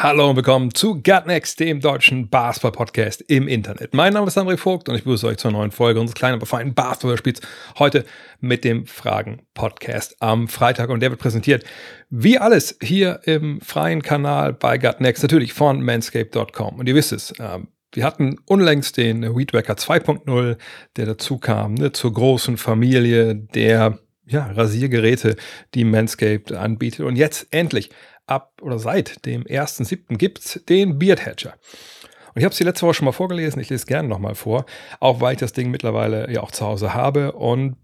Hallo und willkommen zu Gutnext, dem deutschen Basketball-Podcast im Internet. Mein Name ist André Vogt und ich begrüße euch zur neuen Folge unseres kleinen, aber feinen Basketball-Spiels. Heute mit dem Fragen-Podcast am Freitag und der wird präsentiert wie alles hier im freien Kanal bei Gutnext, natürlich von manscape.com. Und ihr wisst es, ähm, wir hatten unlängst den Weedwacker 2.0, der dazu kam, ne, zur großen Familie der ja, Rasiergeräte, die Manscaped anbietet. Und jetzt endlich ab oder seit dem 1.7. gibt's den Beard Hatcher. Und ich habe es die letzte Woche schon mal vorgelesen, ich lese gerne nochmal vor, auch weil ich das Ding mittlerweile ja auch zu Hause habe und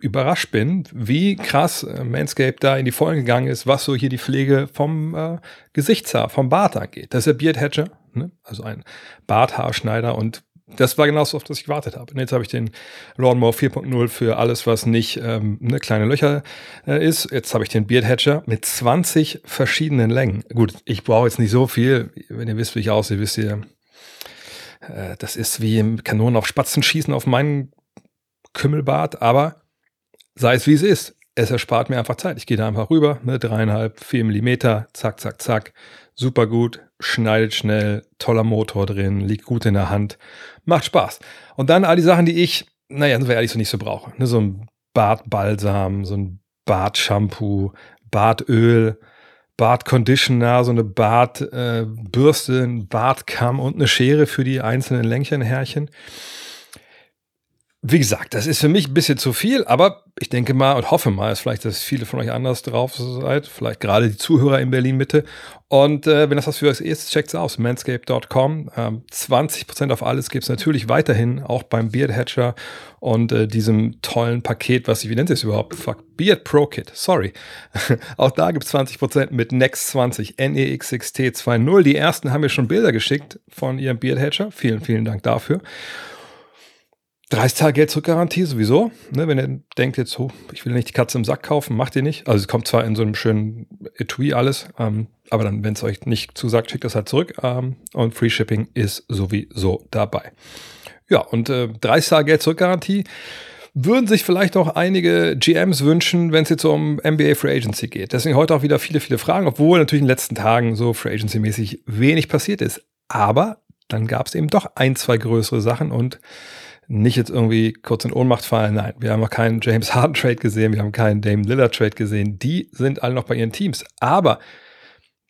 überrascht bin, wie krass äh, Manscaped da in die Vollen gegangen ist, was so hier die Pflege vom äh, Gesichtshaar, vom Bart angeht. Das ist der Beard Hatcher, ne? also ein Barthaarschneider und das war genau so, auf das ich gewartet habe. Und jetzt habe ich den Lawnmower 4.0 für alles, was nicht ähm, ne, kleine Löcher äh, ist. Jetzt habe ich den Beard Hatcher mit 20 verschiedenen Längen. Gut, ich brauche jetzt nicht so viel. Wenn ihr wisst, wie ich aussehe, wisst ihr, äh, das ist wie Kanonen auf Spatzen schießen auf meinen Kümmelbart. Aber sei es wie es ist, es erspart mir einfach Zeit. Ich gehe da einfach rüber, ne, dreieinhalb, vier Millimeter, zack, zack, zack. Super gut, schneidet schnell, toller Motor drin, liegt gut in der Hand, macht Spaß. Und dann all die Sachen, die ich, naja, sind wir ehrlich, so nicht so brauche. Ne, so ein Bartbalsam, so ein Bartshampoo, Bartöl, Bartconditioner, so eine Bartbürste, äh, ein Bartkamm und eine Schere für die einzelnen Längchenhärchen. Wie gesagt, das ist für mich ein bisschen zu viel, aber ich denke mal und hoffe mal, dass vielleicht, dass viele von euch anders drauf seid, vielleicht gerade die Zuhörer in Berlin Mitte. Und äh, wenn das was für euch ist, checkt's aus, manscape.com. Ähm, 20% auf alles gibt's natürlich weiterhin, auch beim Beard Hatcher und äh, diesem tollen Paket, was ich, wie nennt es überhaupt? Fuck, Beard Pro Kit, sorry. auch da gibt's 20% mit Next 20, NEXXT 2.0. Die ersten haben mir schon Bilder geschickt von ihrem Beard Hatcher. Vielen, vielen Dank dafür. 30 Tage Geld zurückgarantie sowieso. Ne, wenn ihr denkt jetzt, oh, ich will nicht die Katze im Sack kaufen, macht ihr nicht. Also es kommt zwar in so einem schönen Etui alles, ähm, aber dann, wenn es euch nicht zusagt, schickt das halt zurück. Ähm, und Free Shipping ist sowieso dabei. Ja, und äh, 30 Tage Geld zurückgarantie würden sich vielleicht auch einige GMs wünschen, wenn es jetzt um NBA Free Agency geht. Deswegen heute auch wieder viele, viele Fragen, obwohl natürlich in den letzten Tagen so Free Agency mäßig wenig passiert ist. Aber dann gab es eben doch ein, zwei größere Sachen und nicht jetzt irgendwie kurz in Ohnmacht fallen. Nein, wir haben noch keinen James Harden Trade gesehen, wir haben keinen Dame Lillard Trade gesehen. Die sind alle noch bei ihren Teams. Aber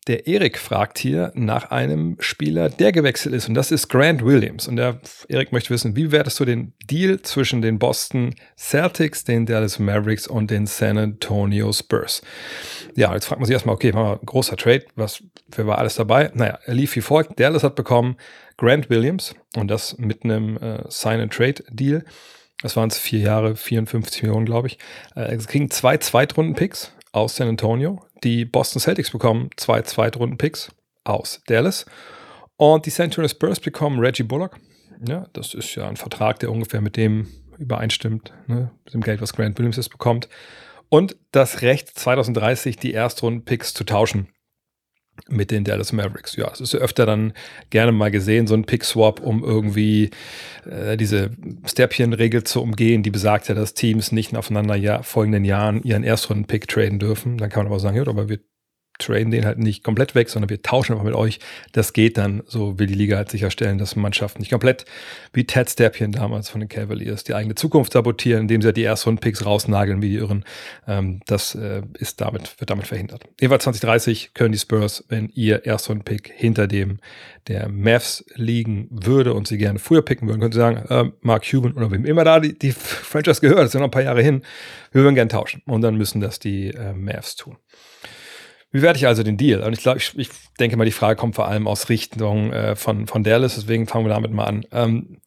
der Erik fragt hier nach einem Spieler, der gewechselt ist, und das ist Grant Williams. Und der Erik möchte wissen, wie wertest du den Deal zwischen den Boston Celtics, den Dallas Mavericks und den San Antonio Spurs? Ja, jetzt fragt man sich erstmal, okay, war großer Trade, was, wer war alles dabei? Naja, er lief wie folgt. Dallas hat bekommen Grant Williams und das mit einem äh, Sign-and-Trade-Deal. Das waren es vier Jahre, 54 Millionen, glaube ich. Äh, es kriegen zwei Zweitrunden-Picks aus San Antonio. Die Boston Celtics bekommen zwei Zweitrunden-Picks aus Dallas. Und die San Antonio Spurs bekommen Reggie Bullock. Ja, das ist ja ein Vertrag, der ungefähr mit dem übereinstimmt, ne, mit dem Geld, was Grant Williams jetzt bekommt. Und das Recht, 2030 die Erstrunden-Picks zu tauschen mit den Dallas Mavericks. Ja, es ist ja öfter dann gerne mal gesehen, so ein Pick-Swap, um irgendwie äh, diese Stepchen-Regel zu umgehen, die besagt ja, dass Teams nicht aufeinander ja, folgenden Jahren ihren Erstrunden-Pick traden dürfen. Dann kann man aber sagen, ja, aber wir traden den halt nicht komplett weg, sondern wir tauschen einfach mit euch. Das geht dann. So will die Liga halt sicherstellen, dass Mannschaften nicht komplett wie Ted Stapien damals von den Cavaliers die eigene Zukunft sabotieren, indem sie halt die ersten Picks rausnageln wie die Irren. Ähm, das äh, ist damit, wird damit verhindert. Jeweils 2030 können die Spurs, wenn ihr ersten Pick hinter dem der Mavs liegen würde und sie gerne früher picken würden, können sie sagen, äh, Mark Cuban oder wem immer da die, die Franchise gehört, das ist ja noch ein paar Jahre hin, wir würden gerne tauschen. Und dann müssen das die äh, Mavs tun. Wie werde ich also den Deal? Und ich glaube, ich, ich, denke mal, die Frage kommt vor allem aus Richtung äh, von, von Dallas, deswegen fangen wir damit mal an. Ähm,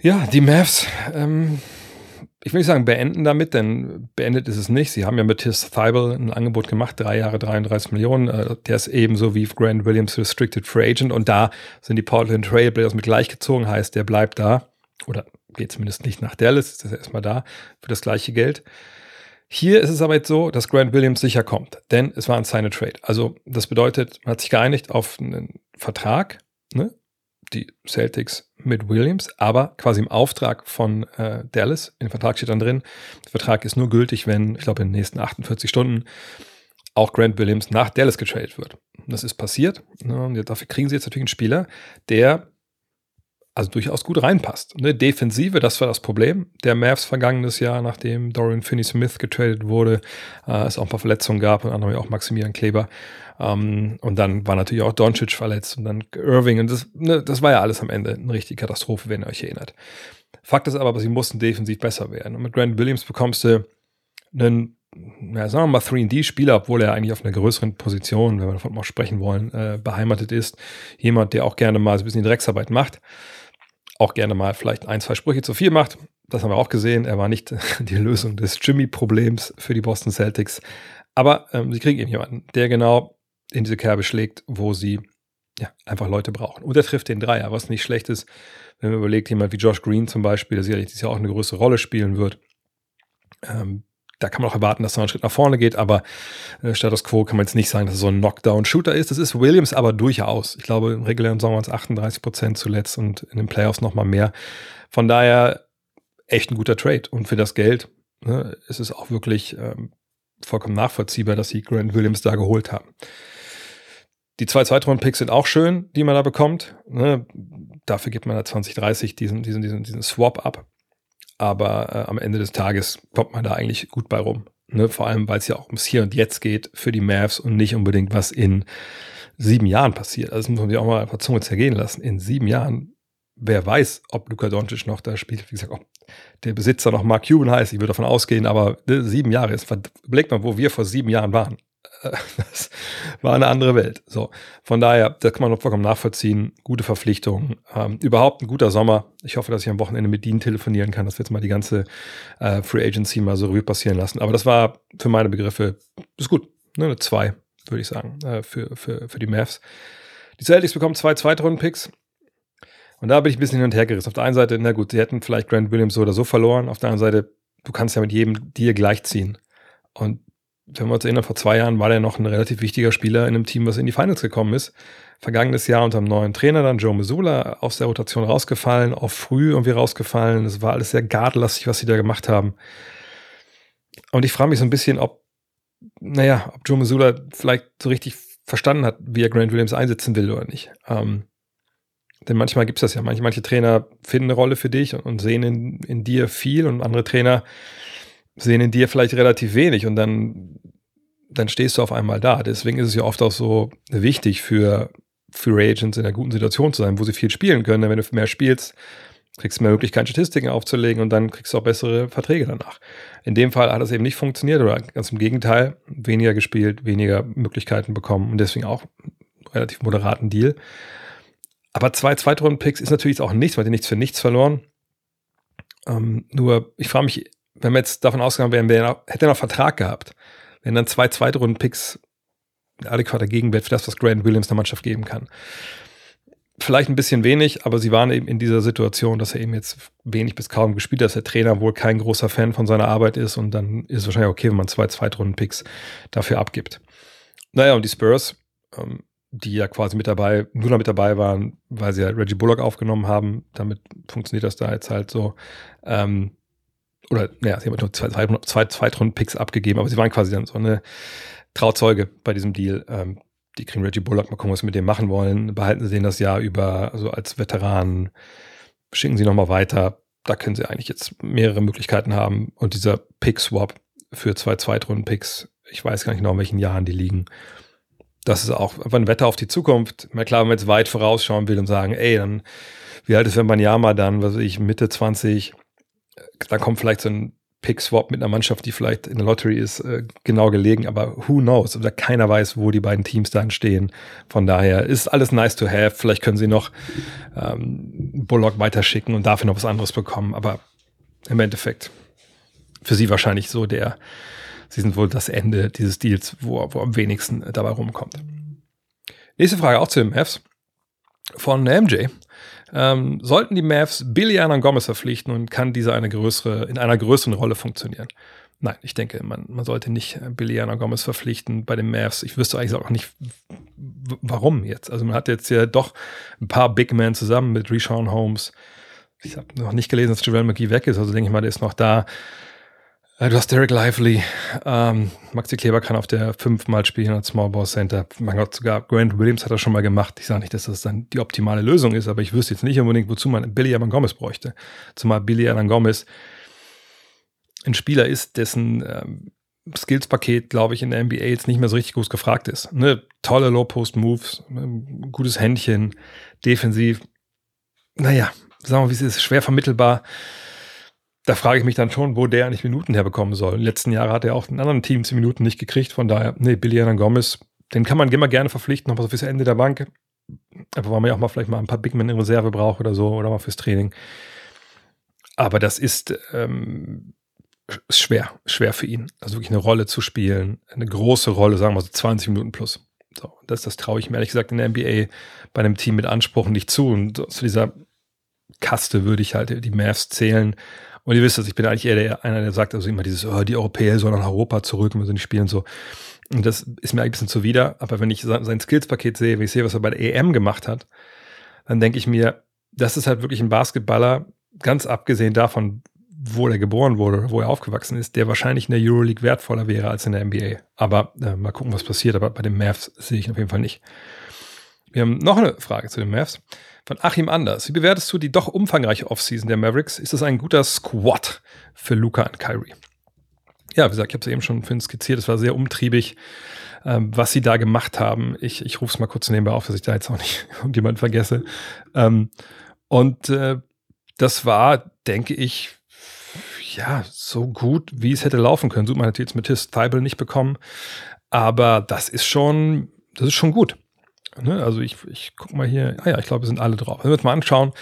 ja, die Mavs, ähm, ich will nicht sagen beenden damit, denn beendet ist es nicht. Sie haben ja mit Tis Thibel ein Angebot gemacht, drei Jahre 33 Millionen. Äh, der ist ebenso wie Grant Williams Restricted Free Agent und da sind die Portland Trailblazers mit gleichgezogen, heißt, der bleibt da oder geht zumindest nicht nach Dallas, ist erstmal da für das gleiche Geld. Hier ist es aber jetzt so, dass Grant Williams sicher kommt, denn es war ein Sign Trade. Also das bedeutet, man hat sich geeinigt auf einen Vertrag, ne? die Celtics mit Williams, aber quasi im Auftrag von äh, Dallas. Dem Vertrag steht dann drin, der Vertrag ist nur gültig, wenn, ich glaube, in den nächsten 48 Stunden auch Grant Williams nach Dallas getradet wird. Das ist passiert. Ne? Dafür kriegen sie jetzt natürlich einen Spieler, der also durchaus gut reinpasst. Ne? Defensive, das war das Problem. Der Mavs vergangenes Jahr, nachdem Dorian Finney-Smith getradet wurde, äh, es auch ein paar Verletzungen gab, und anderem auch Maximilian Kleber. Ähm, und dann war natürlich auch Doncic verletzt und dann Irving. Und das, ne, das war ja alles am Ende eine richtige Katastrophe, wenn ihr euch erinnert. Fakt ist aber, sie mussten defensiv besser werden. Und mit Grant Williams bekommst du einen ja, sagen wir mal 3D-Spieler, obwohl er eigentlich auf einer größeren Position, wenn wir davon mal sprechen wollen, äh, beheimatet ist. Jemand, der auch gerne mal so ein bisschen Drecksarbeit macht auch gerne mal vielleicht ein, zwei Sprüche zu viel macht. Das haben wir auch gesehen. Er war nicht die Lösung des Jimmy-Problems für die Boston Celtics. Aber ähm, sie kriegen eben jemanden, der genau in diese Kerbe schlägt, wo sie ja, einfach Leute brauchen. Und er trifft den Dreier, was nicht schlecht ist, wenn man überlegt, jemand wie Josh Green zum Beispiel, der sicherlich dieses Jahr auch eine größere Rolle spielen wird. Ähm, da kann man auch erwarten, dass er einen Schritt nach vorne geht, aber äh, Status Quo kann man jetzt nicht sagen, dass es so ein Knockdown-Shooter ist. Das ist Williams aber durchaus. Ich glaube, im regulären Sommer waren es 38 Prozent zuletzt und in den Playoffs nochmal mehr. Von daher echt ein guter Trade. Und für das Geld ne, ist es auch wirklich ähm, vollkommen nachvollziehbar, dass sie Grant Williams da geholt haben. Die zwei Zweitrunden-Picks sind auch schön, die man da bekommt. Ne? Dafür gibt man da 2030 diesen, diesen, diesen, diesen Swap ab aber äh, am Ende des Tages kommt man da eigentlich gut bei rum. Ne? Vor allem, weil es ja auch ums Hier und Jetzt geht für die Mavs und nicht unbedingt, was in sieben Jahren passiert. Also das muss man sich auch mal der Zunge zergehen lassen. In sieben Jahren, wer weiß, ob Luka Doncic noch da spielt. Wie gesagt, ob der Besitzer noch Mark Cuban heißt, ich würde davon ausgehen, aber ne, sieben Jahre ist, überlegt mal, wo wir vor sieben Jahren waren. das war eine andere Welt. So, von daher, das kann man vollkommen nachvollziehen. Gute Verpflichtung. Ähm, überhaupt ein guter Sommer. Ich hoffe, dass ich am Wochenende mit Dean telefonieren kann, dass wir jetzt mal die ganze äh, Free Agency mal so Revue passieren lassen. Aber das war für meine Begriffe, ist gut. Ne, eine 2, würde ich sagen, äh, für, für, für die Mavs. Die Celtics bekommen zwei Zweitrunden-Picks. Und da bin ich ein bisschen hin und her gerissen. Auf der einen Seite, na gut, sie hätten vielleicht Grant Williams so oder so verloren. Auf der anderen Seite, du kannst ja mit jedem Deal gleichziehen. Und wenn wir uns erinnern, vor zwei Jahren war der noch ein relativ wichtiger Spieler in einem Team, was in die Finals gekommen ist. Vergangenes Jahr unter dem neuen Trainer dann Joe Missoula aus der Rotation rausgefallen, auch früh irgendwie rausgefallen. Es war alles sehr guardlastig, was sie da gemacht haben. Und ich frage mich so ein bisschen, ob, naja, ob Joe Missoula vielleicht so richtig verstanden hat, wie er Grant Williams einsetzen will oder nicht. Ähm, denn manchmal gibt es das ja. Manche, manche Trainer finden eine Rolle für dich und, und sehen in, in dir viel und andere Trainer sehen in dir vielleicht relativ wenig und dann, dann stehst du auf einmal da. Deswegen ist es ja oft auch so wichtig für Free Agents in einer guten Situation zu sein, wo sie viel spielen können. Denn wenn du mehr spielst, kriegst du mehr Möglichkeiten, Statistiken aufzulegen und dann kriegst du auch bessere Verträge danach. In dem Fall hat das eben nicht funktioniert oder ganz im Gegenteil, weniger gespielt, weniger Möglichkeiten bekommen und deswegen auch relativ moderaten Deal. Aber zwei Zweitrunden-Picks ist natürlich auch nichts, weil die nichts für nichts verloren. Ähm, nur, ich frage mich wenn wir jetzt davon ausgegangen wären, wäre, hätte er noch Vertrag gehabt, wenn dann zwei Zweitrunden-Picks adäquater Gegenwert für das, was Grant Williams der Mannschaft geben kann. Vielleicht ein bisschen wenig, aber sie waren eben in dieser Situation, dass er eben jetzt wenig bis kaum gespielt hat, dass der Trainer wohl kein großer Fan von seiner Arbeit ist und dann ist es wahrscheinlich okay, wenn man zwei Zweitrunden-Picks dafür abgibt. Naja, und die Spurs, ähm, die ja quasi mit dabei, nur noch mit dabei waren, weil sie ja Reggie Bullock aufgenommen haben, damit funktioniert das da jetzt halt so. Ähm, oder naja, sie haben nur zwei, zwei Zweitrunden-Picks abgegeben, aber sie waren quasi dann so eine Trauzeuge bei diesem Deal. Ähm, die kriegen Reggie Bullock, mal gucken, was sie mit dem machen wollen. Behalten sie den das Jahr über, also als Veteran, schicken sie nochmal weiter. Da können sie eigentlich jetzt mehrere Möglichkeiten haben. Und dieser Pick-Swap für zwei Zweitrunden-Picks, ich weiß gar nicht genau, in welchen Jahren die liegen. Das ist auch einfach ein Wetter auf die Zukunft. Mal klar, wenn man jetzt weit vorausschauen will und sagen, ey, dann, wie alt ist Wembanyama dann, was weiß ich, Mitte 20, da kommt vielleicht so ein Pick-Swap mit einer Mannschaft, die vielleicht in der Lottery ist, äh, genau gelegen, aber who knows? Oder keiner weiß, wo die beiden Teams dann stehen. Von daher ist alles nice to have. Vielleicht können sie noch ähm, Bullock weiterschicken und dafür noch was anderes bekommen, aber im Endeffekt für sie wahrscheinlich so der, sie sind wohl das Ende dieses Deals, wo, wo am wenigsten dabei rumkommt. Nächste Frage auch zu den Mavs von MJ. Ähm, sollten die Mavs Billy Anan Gomez verpflichten und kann dieser eine größere, in einer größeren Rolle funktionieren? Nein, ich denke, man, man sollte nicht Billy Anan Gomez verpflichten bei den Mavs. Ich wüsste eigentlich auch nicht, warum jetzt. Also man hat jetzt ja doch ein paar Big Men zusammen mit Rishon Holmes. Ich habe noch nicht gelesen, dass Javel McGee weg ist, also denke ich mal, der ist noch da. Äh, du hast Derek Lively, ähm, Maxi Kleber kann auf der 5 mal spielen als Small Ball Center. Mein Gott, sogar Grant Williams hat das schon mal gemacht. Ich sage nicht, dass das dann die optimale Lösung ist, aber ich wüsste jetzt nicht unbedingt, wozu man Billy Alan Gomez bräuchte. Zumal Billy Alan Gomez ein Spieler ist, dessen ähm, Skills-Paket, glaube ich, in der NBA jetzt nicht mehr so richtig groß gefragt ist. Ne? Tolle Low-Post-Moves, ne? gutes Händchen, defensiv. Naja, sagen wir, wie es ist, schwer vermittelbar da frage ich mich dann schon, wo der eigentlich Minuten herbekommen soll. In den letzten Jahren hat er auch in anderen Teams die Minuten nicht gekriegt. Von daher, nee, Billy Hernan Gomez, den kann man immer gerne verpflichten, nochmal so fürs Ende der Bank. Aber weil man ja auch mal vielleicht mal ein paar Bigmen in Reserve braucht oder so oder mal fürs Training. Aber das ist ähm, schwer, schwer für ihn. Also wirklich eine Rolle zu spielen, eine große Rolle, sagen wir so 20 Minuten plus. So, das, das traue ich mir ehrlich gesagt in der NBA bei einem Team mit Anspruch nicht zu. Und zu dieser Kaste würde ich halt die Mavs zählen. Und ihr wisst das, ich bin eigentlich eher der, einer, der sagt also immer dieses, oh, die Europäer sollen nach Europa zurück und wir sind spielen so. Und das ist mir ein bisschen zuwider. Aber wenn ich sein Skills-Paket sehe, wenn ich sehe, was er bei der EM gemacht hat, dann denke ich mir, das ist halt wirklich ein Basketballer, ganz abgesehen davon, wo er geboren wurde, wo er aufgewachsen ist, der wahrscheinlich in der Euroleague wertvoller wäre als in der NBA. Aber äh, mal gucken, was passiert. Aber bei den Mavs sehe ich ihn auf jeden Fall nicht. Wir haben noch eine Frage zu den Mavs von Achim Anders. Wie bewertest du die doch umfangreiche Offseason der Mavericks? Ist das ein guter Squad für Luca und Kyrie? Ja, wie gesagt, ich habe es eben schon für ihn skizziert. Es war sehr umtriebig, ähm, was sie da gemacht haben. Ich, ich rufe es mal kurz nebenbei auf, dass ich da jetzt auch nicht irgendjemanden vergesse. Ähm, und äh, das war, denke ich, ja, so gut, wie es hätte laufen können. Sucht man natürlich jetzt mit His Thibault nicht bekommen. Aber das ist schon, das ist schon gut. Ne? Also ich, ich gucke mal hier, ah ja, ich glaube, sind alle drauf. Wenn wir uns mal anschauen,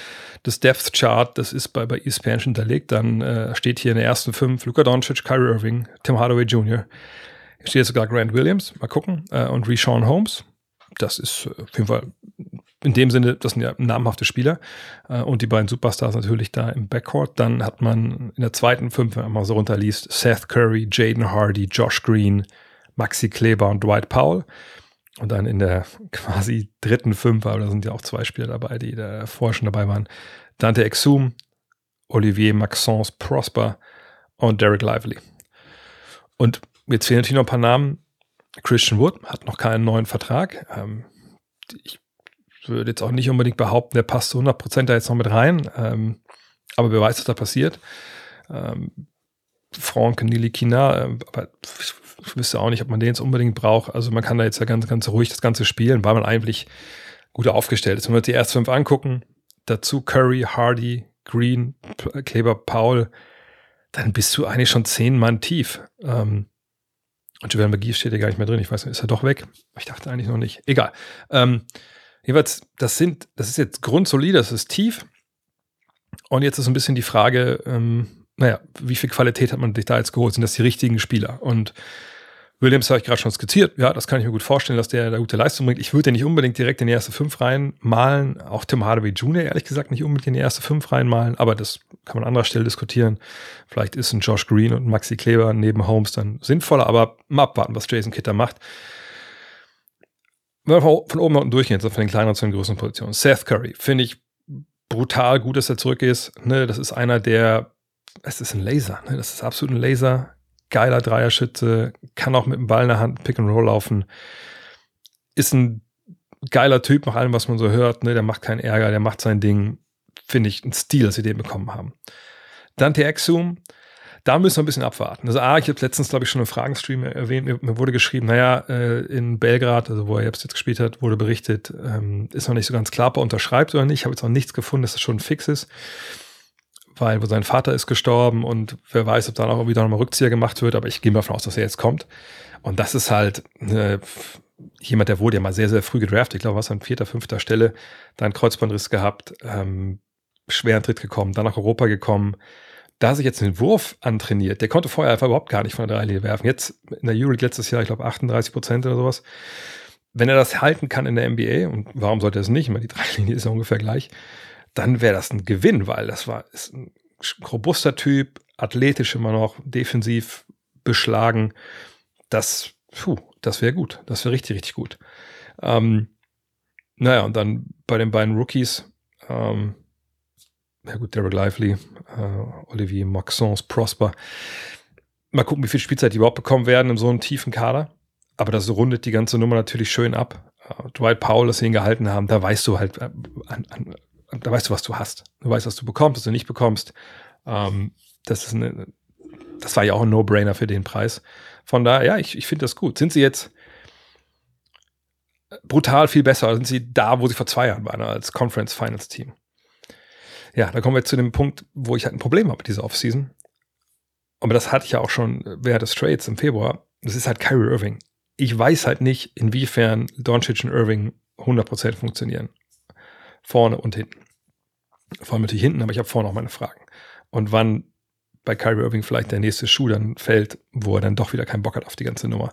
das Depth Chart, das ist bei, bei ESPN hinterlegt, dann äh, steht hier in der ersten fünf Luka Doncic, Kyrie Irving, Tim Hardaway Jr., hier steht sogar Grant Williams, mal gucken, äh, und Rishon Holmes. Das ist äh, auf jeden Fall in dem Sinne, das sind ja namhafte Spieler äh, und die beiden Superstars natürlich da im Backcourt. Dann hat man in der zweiten fünf, wenn man mal so runterliest, Seth Curry, Jaden Hardy, Josh Green, Maxi Kleber und Dwight Powell. Und dann in der quasi dritten Fünfer, da sind ja auch zwei Spieler dabei, die da vorher schon dabei waren, Dante Exum, Olivier Maxence Prosper und Derek Lively. Und jetzt fehlen natürlich noch ein paar Namen. Christian Wood hat noch keinen neuen Vertrag. Ähm, ich würde jetzt auch nicht unbedingt behaupten, der passt zu 100% da jetzt noch mit rein. Ähm, aber wer weiß, was da passiert. Ähm, Franck Nilikina, äh, aber wüsste auch nicht, ob man den jetzt unbedingt braucht. Also man kann da jetzt ja ganz, ganz ruhig das Ganze spielen, weil man eigentlich gut aufgestellt ist. Wenn wir uns die ersten fünf angucken, dazu Curry, Hardy, Green, Kleber, Paul, dann bist du eigentlich schon zehn Mann tief. Ähm, und Joel McGee steht ja gar nicht mehr drin. Ich weiß nicht, ist er doch weg? Ich dachte eigentlich noch nicht. Egal. Ähm, jeweils, das sind, das ist jetzt grundsolide, das ist tief. Und jetzt ist ein bisschen die Frage, ähm, naja, wie viel Qualität hat man sich da jetzt geholt? Sind das die richtigen Spieler? Und Williams habe ich gerade schon skizziert. Ja, das kann ich mir gut vorstellen, dass der da gute Leistung bringt. Ich würde den nicht unbedingt direkt in die erste fünf reinmalen. Auch Tim Hardaway Jr. ehrlich gesagt nicht unbedingt in die erste fünf reinmalen. Aber das kann man an anderer Stelle diskutieren. Vielleicht ist ein Josh Green und Maxi Kleber neben Holmes dann sinnvoller. Aber mal abwarten, was Jason da macht. Wenn wir von oben nach unten durchgehen, so von den kleineren zu den größeren Positionen. Seth Curry finde ich brutal gut, dass er zurück ist. Ne, das ist einer, der es ist ein Laser. Ne? Das ist absolut ein Laser. Geiler Dreierschütze, kann auch mit dem Ball in der Hand Pick and Roll laufen. Ist ein geiler Typ nach allem, was man so hört. Ne? Der macht keinen Ärger, der macht sein Ding. Finde ich ein Stil, dass sie den bekommen haben. Dante Exum, da müssen wir ein bisschen abwarten. Also, A, ich habe letztens, glaube ich, schon im Fragenstream erwähnt, mir, mir wurde geschrieben, naja, äh, in Belgrad, also wo er jetzt, gespielt hat, wurde berichtet, ähm, ist noch nicht so ganz klar, ob er unterschreibt oder nicht. Ich habe jetzt noch nichts gefunden, dass das schon fix ist weil sein Vater ist gestorben und wer weiß, ob dann auch wieder nochmal Rückzieher gemacht wird, aber ich gehe mal davon aus, dass er jetzt kommt. Und das ist halt äh, jemand, der wurde ja mal sehr, sehr früh gedraftet, ich glaube, was an vierter, fünfter Stelle, dann Kreuzbandriss gehabt, ähm, schwer in Tritt gekommen, dann nach Europa gekommen, da sich jetzt den Wurf antrainiert, der konnte vorher einfach überhaupt gar nicht von der Dreilinie werfen. Jetzt in der Euroleague letztes Jahr, ich glaube 38 Prozent oder sowas. Wenn er das halten kann in der NBA, und warum sollte er es nicht, weil die Dreilinie ist ja ungefähr gleich, dann wäre das ein Gewinn, weil das war ist ein robuster Typ, athletisch immer noch, defensiv beschlagen. Das, puh, das wäre gut. Das wäre richtig, richtig gut. Ähm, naja, und dann bei den beiden Rookies, ähm, ja gut, Derek Lively, äh, Olivier Maxence Prosper. Mal gucken, wie viel Spielzeit die überhaupt bekommen werden in so einem tiefen Kader. Aber das rundet die ganze Nummer natürlich schön ab. Uh, Dwight Powell, dass sie ihn gehalten haben, da weißt du halt, äh, an, an, da weißt du, was du hast. Du weißt, was du bekommst, was du nicht bekommst. Ähm, das ist eine, das war ja auch ein No-Brainer für den Preis. Von daher, ja, ich, ich finde das gut. Sind sie jetzt brutal viel besser? Sind sie da, wo sie vor zwei Jahren waren, als Conference Finals Team? Ja, da kommen wir zu dem Punkt, wo ich halt ein Problem habe mit dieser Offseason. Aber das hatte ich ja auch schon während des Trades im Februar. Das ist halt Kyrie Irving. Ich weiß halt nicht, inwiefern Doncic und Irving 100% funktionieren. Vorne und hinten. Vor allem natürlich hinten, aber ich habe vorne auch meine Fragen. Und wann bei Kyrie Irving vielleicht der nächste Schuh dann fällt, wo er dann doch wieder keinen Bock hat auf die ganze Nummer.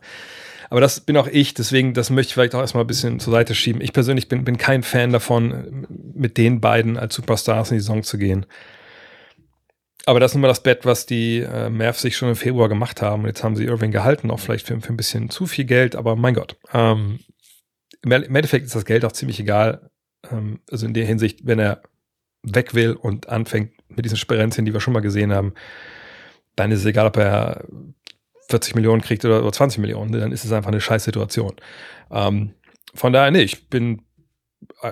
Aber das bin auch ich, deswegen, das möchte ich vielleicht auch erstmal ein bisschen zur Seite schieben. Ich persönlich bin, bin kein Fan davon, mit den beiden als Superstars in die Saison zu gehen. Aber das ist nun mal das Bett, was die äh, Mavs sich schon im Februar gemacht haben. Und jetzt haben sie Irving gehalten, auch vielleicht für, für ein bisschen zu viel Geld, aber mein Gott. Ähm, Im Endeffekt ist das Geld auch ziemlich egal. Ähm, also in der Hinsicht, wenn er weg will und anfängt mit diesen Sperenzien, die wir schon mal gesehen haben, dann ist es egal, ob er 40 Millionen kriegt oder, 20 Millionen, dann ist es einfach eine scheiß Situation. Ähm, von daher, nee, ich bin, äh,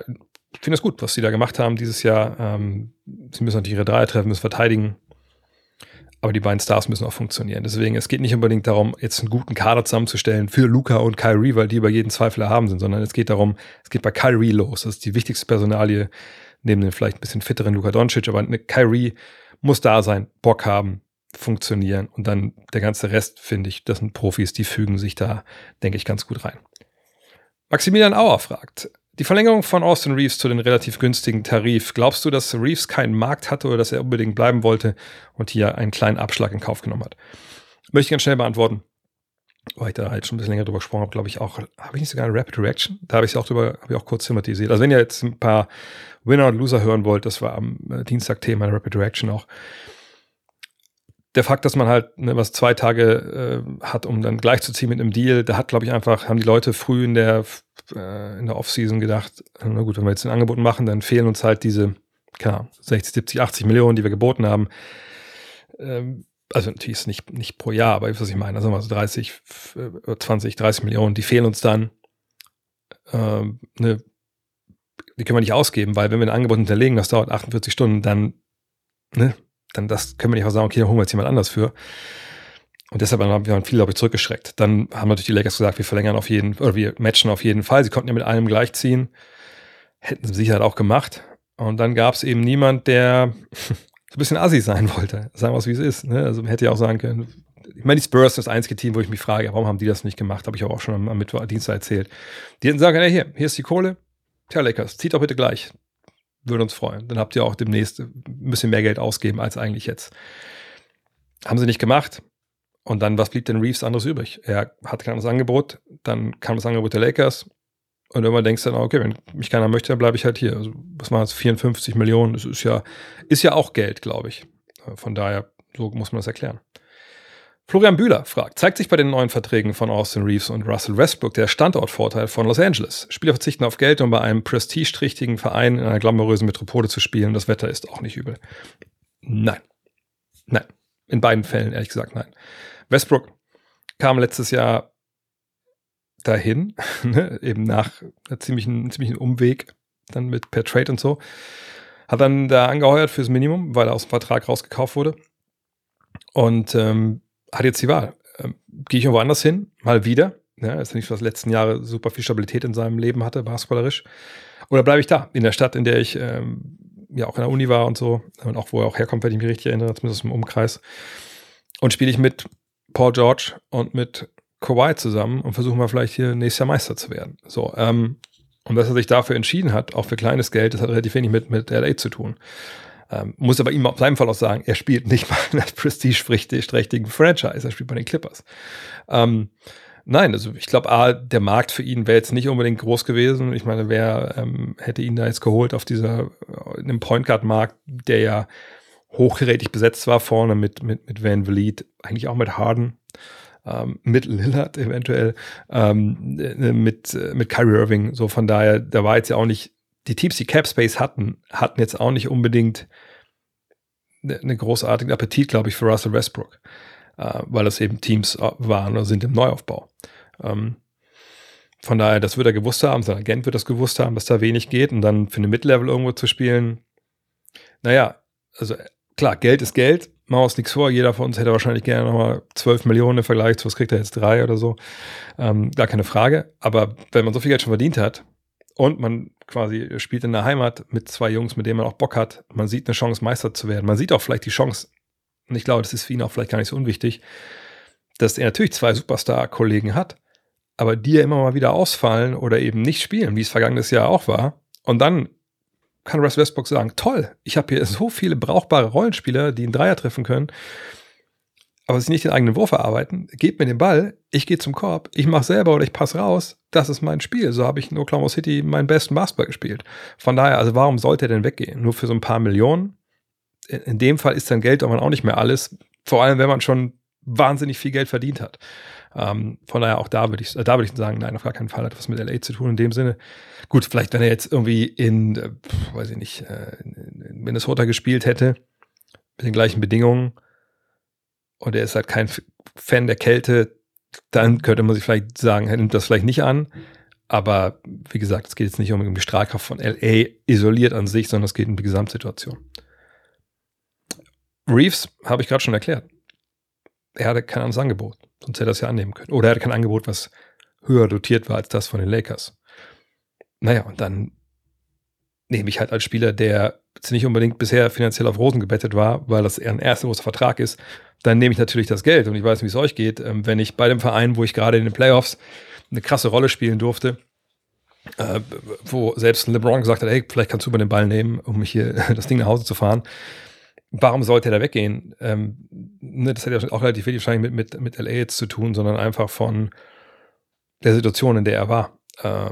ich finde es gut, was sie da gemacht haben dieses Jahr. Ähm, sie müssen natürlich ihre Dreier treffen, müssen verteidigen. Aber die beiden Stars müssen auch funktionieren. Deswegen, es geht nicht unbedingt darum, jetzt einen guten Kader zusammenzustellen für Luca und Kyrie, weil die über jeden Zweifel erhaben sind, sondern es geht darum, es geht bei Kyrie los. Das ist die wichtigste Personalie, neben dem vielleicht ein bisschen fitteren Luka Doncic, aber eine Kyrie muss da sein, Bock haben, funktionieren und dann der ganze Rest, finde ich, das sind Profis, die fügen sich da, denke ich, ganz gut rein. Maximilian Auer fragt, die Verlängerung von Austin Reeves zu den relativ günstigen Tarif, glaubst du, dass Reeves keinen Markt hatte oder dass er unbedingt bleiben wollte und hier einen kleinen Abschlag in Kauf genommen hat? Möchte ich ganz schnell beantworten weil ich da halt schon ein bisschen länger drüber gesprochen habe, glaube ich auch, habe ich nicht sogar eine Rapid Reaction? Da habe ich es auch drüber, habe ich auch kurz thematisiert. Also wenn ihr jetzt ein paar Winner und Loser hören wollt, das war am äh, Dienstag Thema Rapid Reaction auch. Der Fakt, dass man halt ne, was zwei Tage äh, hat, um dann gleichzuziehen mit einem Deal, da hat, glaube ich, einfach, haben die Leute früh in der, äh, in der Offseason gedacht, na gut, wenn wir jetzt ein Angebot machen, dann fehlen uns halt diese, keine Ahnung, 60, 70, 80 Millionen, die wir geboten haben. Ähm, also natürlich ist nicht, nicht pro Jahr, aber was ich meine, also mal so 30, 20, 30 Millionen, die fehlen uns dann. Ähm, ne, die können wir nicht ausgeben, weil wenn wir ein Angebot hinterlegen, das dauert 48 Stunden, dann, ne, dann das können wir nicht auch sagen, okay, dann holen wir jetzt jemand anders für. Und deshalb haben viele, glaube ich, zurückgeschreckt. Dann haben natürlich die Lakers gesagt, wir verlängern auf jeden, oder wir matchen auf jeden Fall. Sie konnten ja mit allem gleichziehen. Hätten sie sicher auch gemacht. Und dann gab es eben niemand, der so ein bisschen assi sein wollte. Sagen wir es, wie es ist. Ne? Also man hätte ja auch sagen können, ich meine, die Spurs ist das einzige Team, wo ich mich frage, warum haben die das nicht gemacht? Habe ich auch schon am Mittwoch, Dienstag erzählt. Die hätten sagen, hey, hier, hier ist die Kohle. Tja, Lakers, zieht doch bitte gleich. Würde uns freuen. Dann habt ihr auch demnächst ein bisschen mehr Geld ausgeben als eigentlich jetzt. Haben sie nicht gemacht. Und dann, was blieb denn Reeves anderes übrig? Er hatte kein anderes Angebot. Dann kam das Angebot der Lakers. Und wenn man denkt dann, okay, wenn mich keiner möchte, dann bleibe ich halt hier. Also, was waren das? 54 Millionen, das ist ja, ist ja auch Geld, glaube ich. Von daher, so muss man das erklären. Florian Bühler fragt, zeigt sich bei den neuen Verträgen von Austin Reeves und Russell Westbrook der Standortvorteil von Los Angeles? Spieler verzichten auf Geld, um bei einem prestigeträchtigen Verein in einer glamourösen Metropole zu spielen. Das Wetter ist auch nicht übel. Nein. Nein. In beiden Fällen, ehrlich gesagt, nein. Westbrook kam letztes Jahr dahin, ne, eben nach einem ziemlichen, ziemlichen Umweg, dann mit per Trade und so. Hat dann da angeheuert fürs Minimum, weil er aus dem Vertrag rausgekauft wurde. Und ähm, hat jetzt die Wahl. Ähm, Gehe ich irgendwo anders hin? Mal wieder. Ja, ist ja nicht so, dass letzten Jahre super viel Stabilität in seinem Leben hatte, basketballerisch. Oder bleibe ich da, in der Stadt, in der ich ähm, ja auch in der Uni war und so. Und auch wo er auch herkommt, wenn ich mich richtig erinnere, zumindest im Umkreis. Und spiele ich mit Paul George und mit Kawhi zusammen und versuchen wir vielleicht hier nächstes Jahr Meister zu werden. So, ähm, und dass er sich dafür entschieden hat, auch für kleines Geld, das hat relativ wenig mit, mit LA zu tun. Ähm, muss aber ihm auf seinem Fall auch sagen, er spielt nicht mal in das prestigeträchtigen Franchise, er spielt bei den Clippers. Ähm, nein, also ich glaube, A, der Markt für ihn wäre jetzt nicht unbedingt groß gewesen. Ich meine, wer ähm, hätte ihn da jetzt geholt auf dieser, in dem Point Guard Markt, der ja hochgerätig besetzt war vorne mit, mit, mit Van Vliet, eigentlich auch mit Harden, ähm, mit Lillard eventuell, ähm, äh, mit, äh, mit Kyrie Irving. So von daher, da war jetzt ja auch nicht, die Teams, die Cap Space hatten, hatten jetzt auch nicht unbedingt eine ne großartige Appetit, glaube ich, für Russell Westbrook, äh, weil das eben Teams waren oder sind im Neuaufbau. Ähm, von daher, das wird er gewusst haben, sein Agent wird das gewusst haben, dass da wenig geht und dann für eine Mid-Level irgendwo zu spielen. Naja, also klar, Geld ist Geld, machen wir uns nichts vor. Jeder von uns hätte wahrscheinlich gerne nochmal 12 Millionen im Vergleich zu was kriegt er jetzt drei oder so. Ähm, gar keine Frage. Aber wenn man so viel Geld schon verdient hat und man quasi spielt in der Heimat mit zwei Jungs, mit denen man auch Bock hat, man sieht eine Chance, Meister zu werden. Man sieht auch vielleicht die Chance, und ich glaube, das ist für ihn auch vielleicht gar nicht so unwichtig, dass er natürlich zwei Superstar-Kollegen hat, aber die ja immer mal wieder ausfallen oder eben nicht spielen, wie es vergangenes Jahr auch war. Und dann kann Russ Westbrook sagen, toll, ich habe hier so viele brauchbare Rollenspieler, die einen Dreier treffen können, aber sich nicht den eigenen Wurf erarbeiten, gebt mir den Ball, ich gehe zum Korb, ich mache selber oder ich passe raus, das ist mein Spiel. So habe ich in Oklahoma City meinen besten Basketball gespielt. Von daher, also warum sollte er denn weggehen? Nur für so ein paar Millionen? In dem Fall ist dann Geld auch nicht mehr alles, vor allem wenn man schon wahnsinnig viel Geld verdient hat. Ähm, von daher auch da würde ich, da würde ich sagen, nein, auf gar keinen Fall hat was mit LA zu tun in dem Sinne. Gut, vielleicht wenn er jetzt irgendwie in, äh, weiß ich nicht, äh, in Minnesota gespielt hätte, mit den gleichen Bedingungen und er ist halt kein Fan der Kälte, dann könnte man sich vielleicht sagen, er nimmt das vielleicht nicht an. Aber wie gesagt, es geht jetzt nicht um die Strahlkraft von LA isoliert an sich, sondern es geht um die Gesamtsituation. Reeves habe ich gerade schon erklärt. Er hatte kein anderes Angebot. Sonst hätte er es ja annehmen können. Oder er hatte kein Angebot, was höher dotiert war als das von den Lakers. Naja, und dann nehme ich halt als Spieler, der jetzt nicht unbedingt bisher finanziell auf Rosen gebettet war, weil das eher ein erster großer Vertrag ist, dann nehme ich natürlich das Geld. Und ich weiß nicht, wie es euch geht. Ähm, wenn ich bei dem Verein, wo ich gerade in den Playoffs eine krasse Rolle spielen durfte, äh, wo selbst LeBron gesagt hat, hey, vielleicht kannst du über den Ball nehmen, um mich hier das Ding nach Hause zu fahren, warum sollte er da weggehen? Ähm, ne, das hat ja auch relativ wenig wahrscheinlich mit, mit, mit LA jetzt zu tun, sondern einfach von der Situation, in der er war. Äh,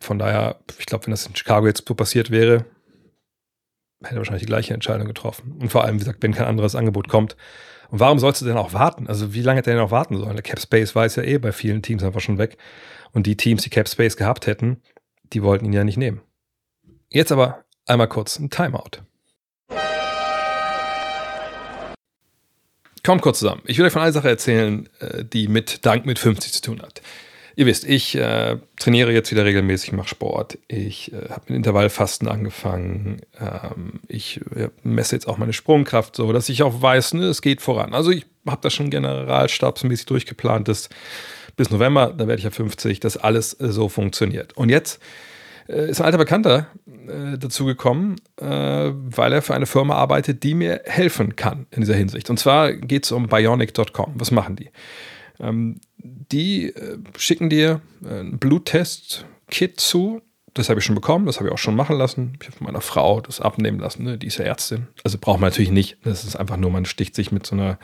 von daher, ich glaube, wenn das in Chicago jetzt so passiert wäre, hätte er wahrscheinlich die gleiche Entscheidung getroffen. Und vor allem, wie gesagt, wenn kein anderes Angebot kommt. Und warum sollst du denn auch warten? Also wie lange hätte er denn auch warten sollen? Der Cap Space war es ja eh bei vielen Teams einfach schon weg. Und die Teams, die Cap Space gehabt hätten, die wollten ihn ja nicht nehmen. Jetzt aber einmal kurz ein Timeout. Kommt kurz zusammen. Ich will euch von einer Sache erzählen, äh, die mit Dank mit 50 zu tun hat. Ihr wisst, ich äh, trainiere jetzt wieder regelmäßig, mache Sport. Ich äh, habe mit Intervallfasten angefangen. Ähm, ich äh, messe jetzt auch meine Sprungkraft so, dass ich auch weiß, ne, es geht voran. Also ich habe das schon generalstabsmäßig durchgeplant, dass bis November, da werde ich ja 50, dass alles äh, so funktioniert. Und jetzt äh, ist ein alter Bekannter äh, dazugekommen, äh, weil er für eine Firma arbeitet, die mir helfen kann in dieser Hinsicht. Und zwar geht es um bionic.com. Was machen die? Ähm, die äh, schicken dir ein Bluttest-Kit zu. Das habe ich schon bekommen, das habe ich auch schon machen lassen. Ich habe von meiner Frau das abnehmen lassen, ne? die ist ja Ärztin. Also braucht man natürlich nicht. Das ist einfach nur, man sticht sich mit so einer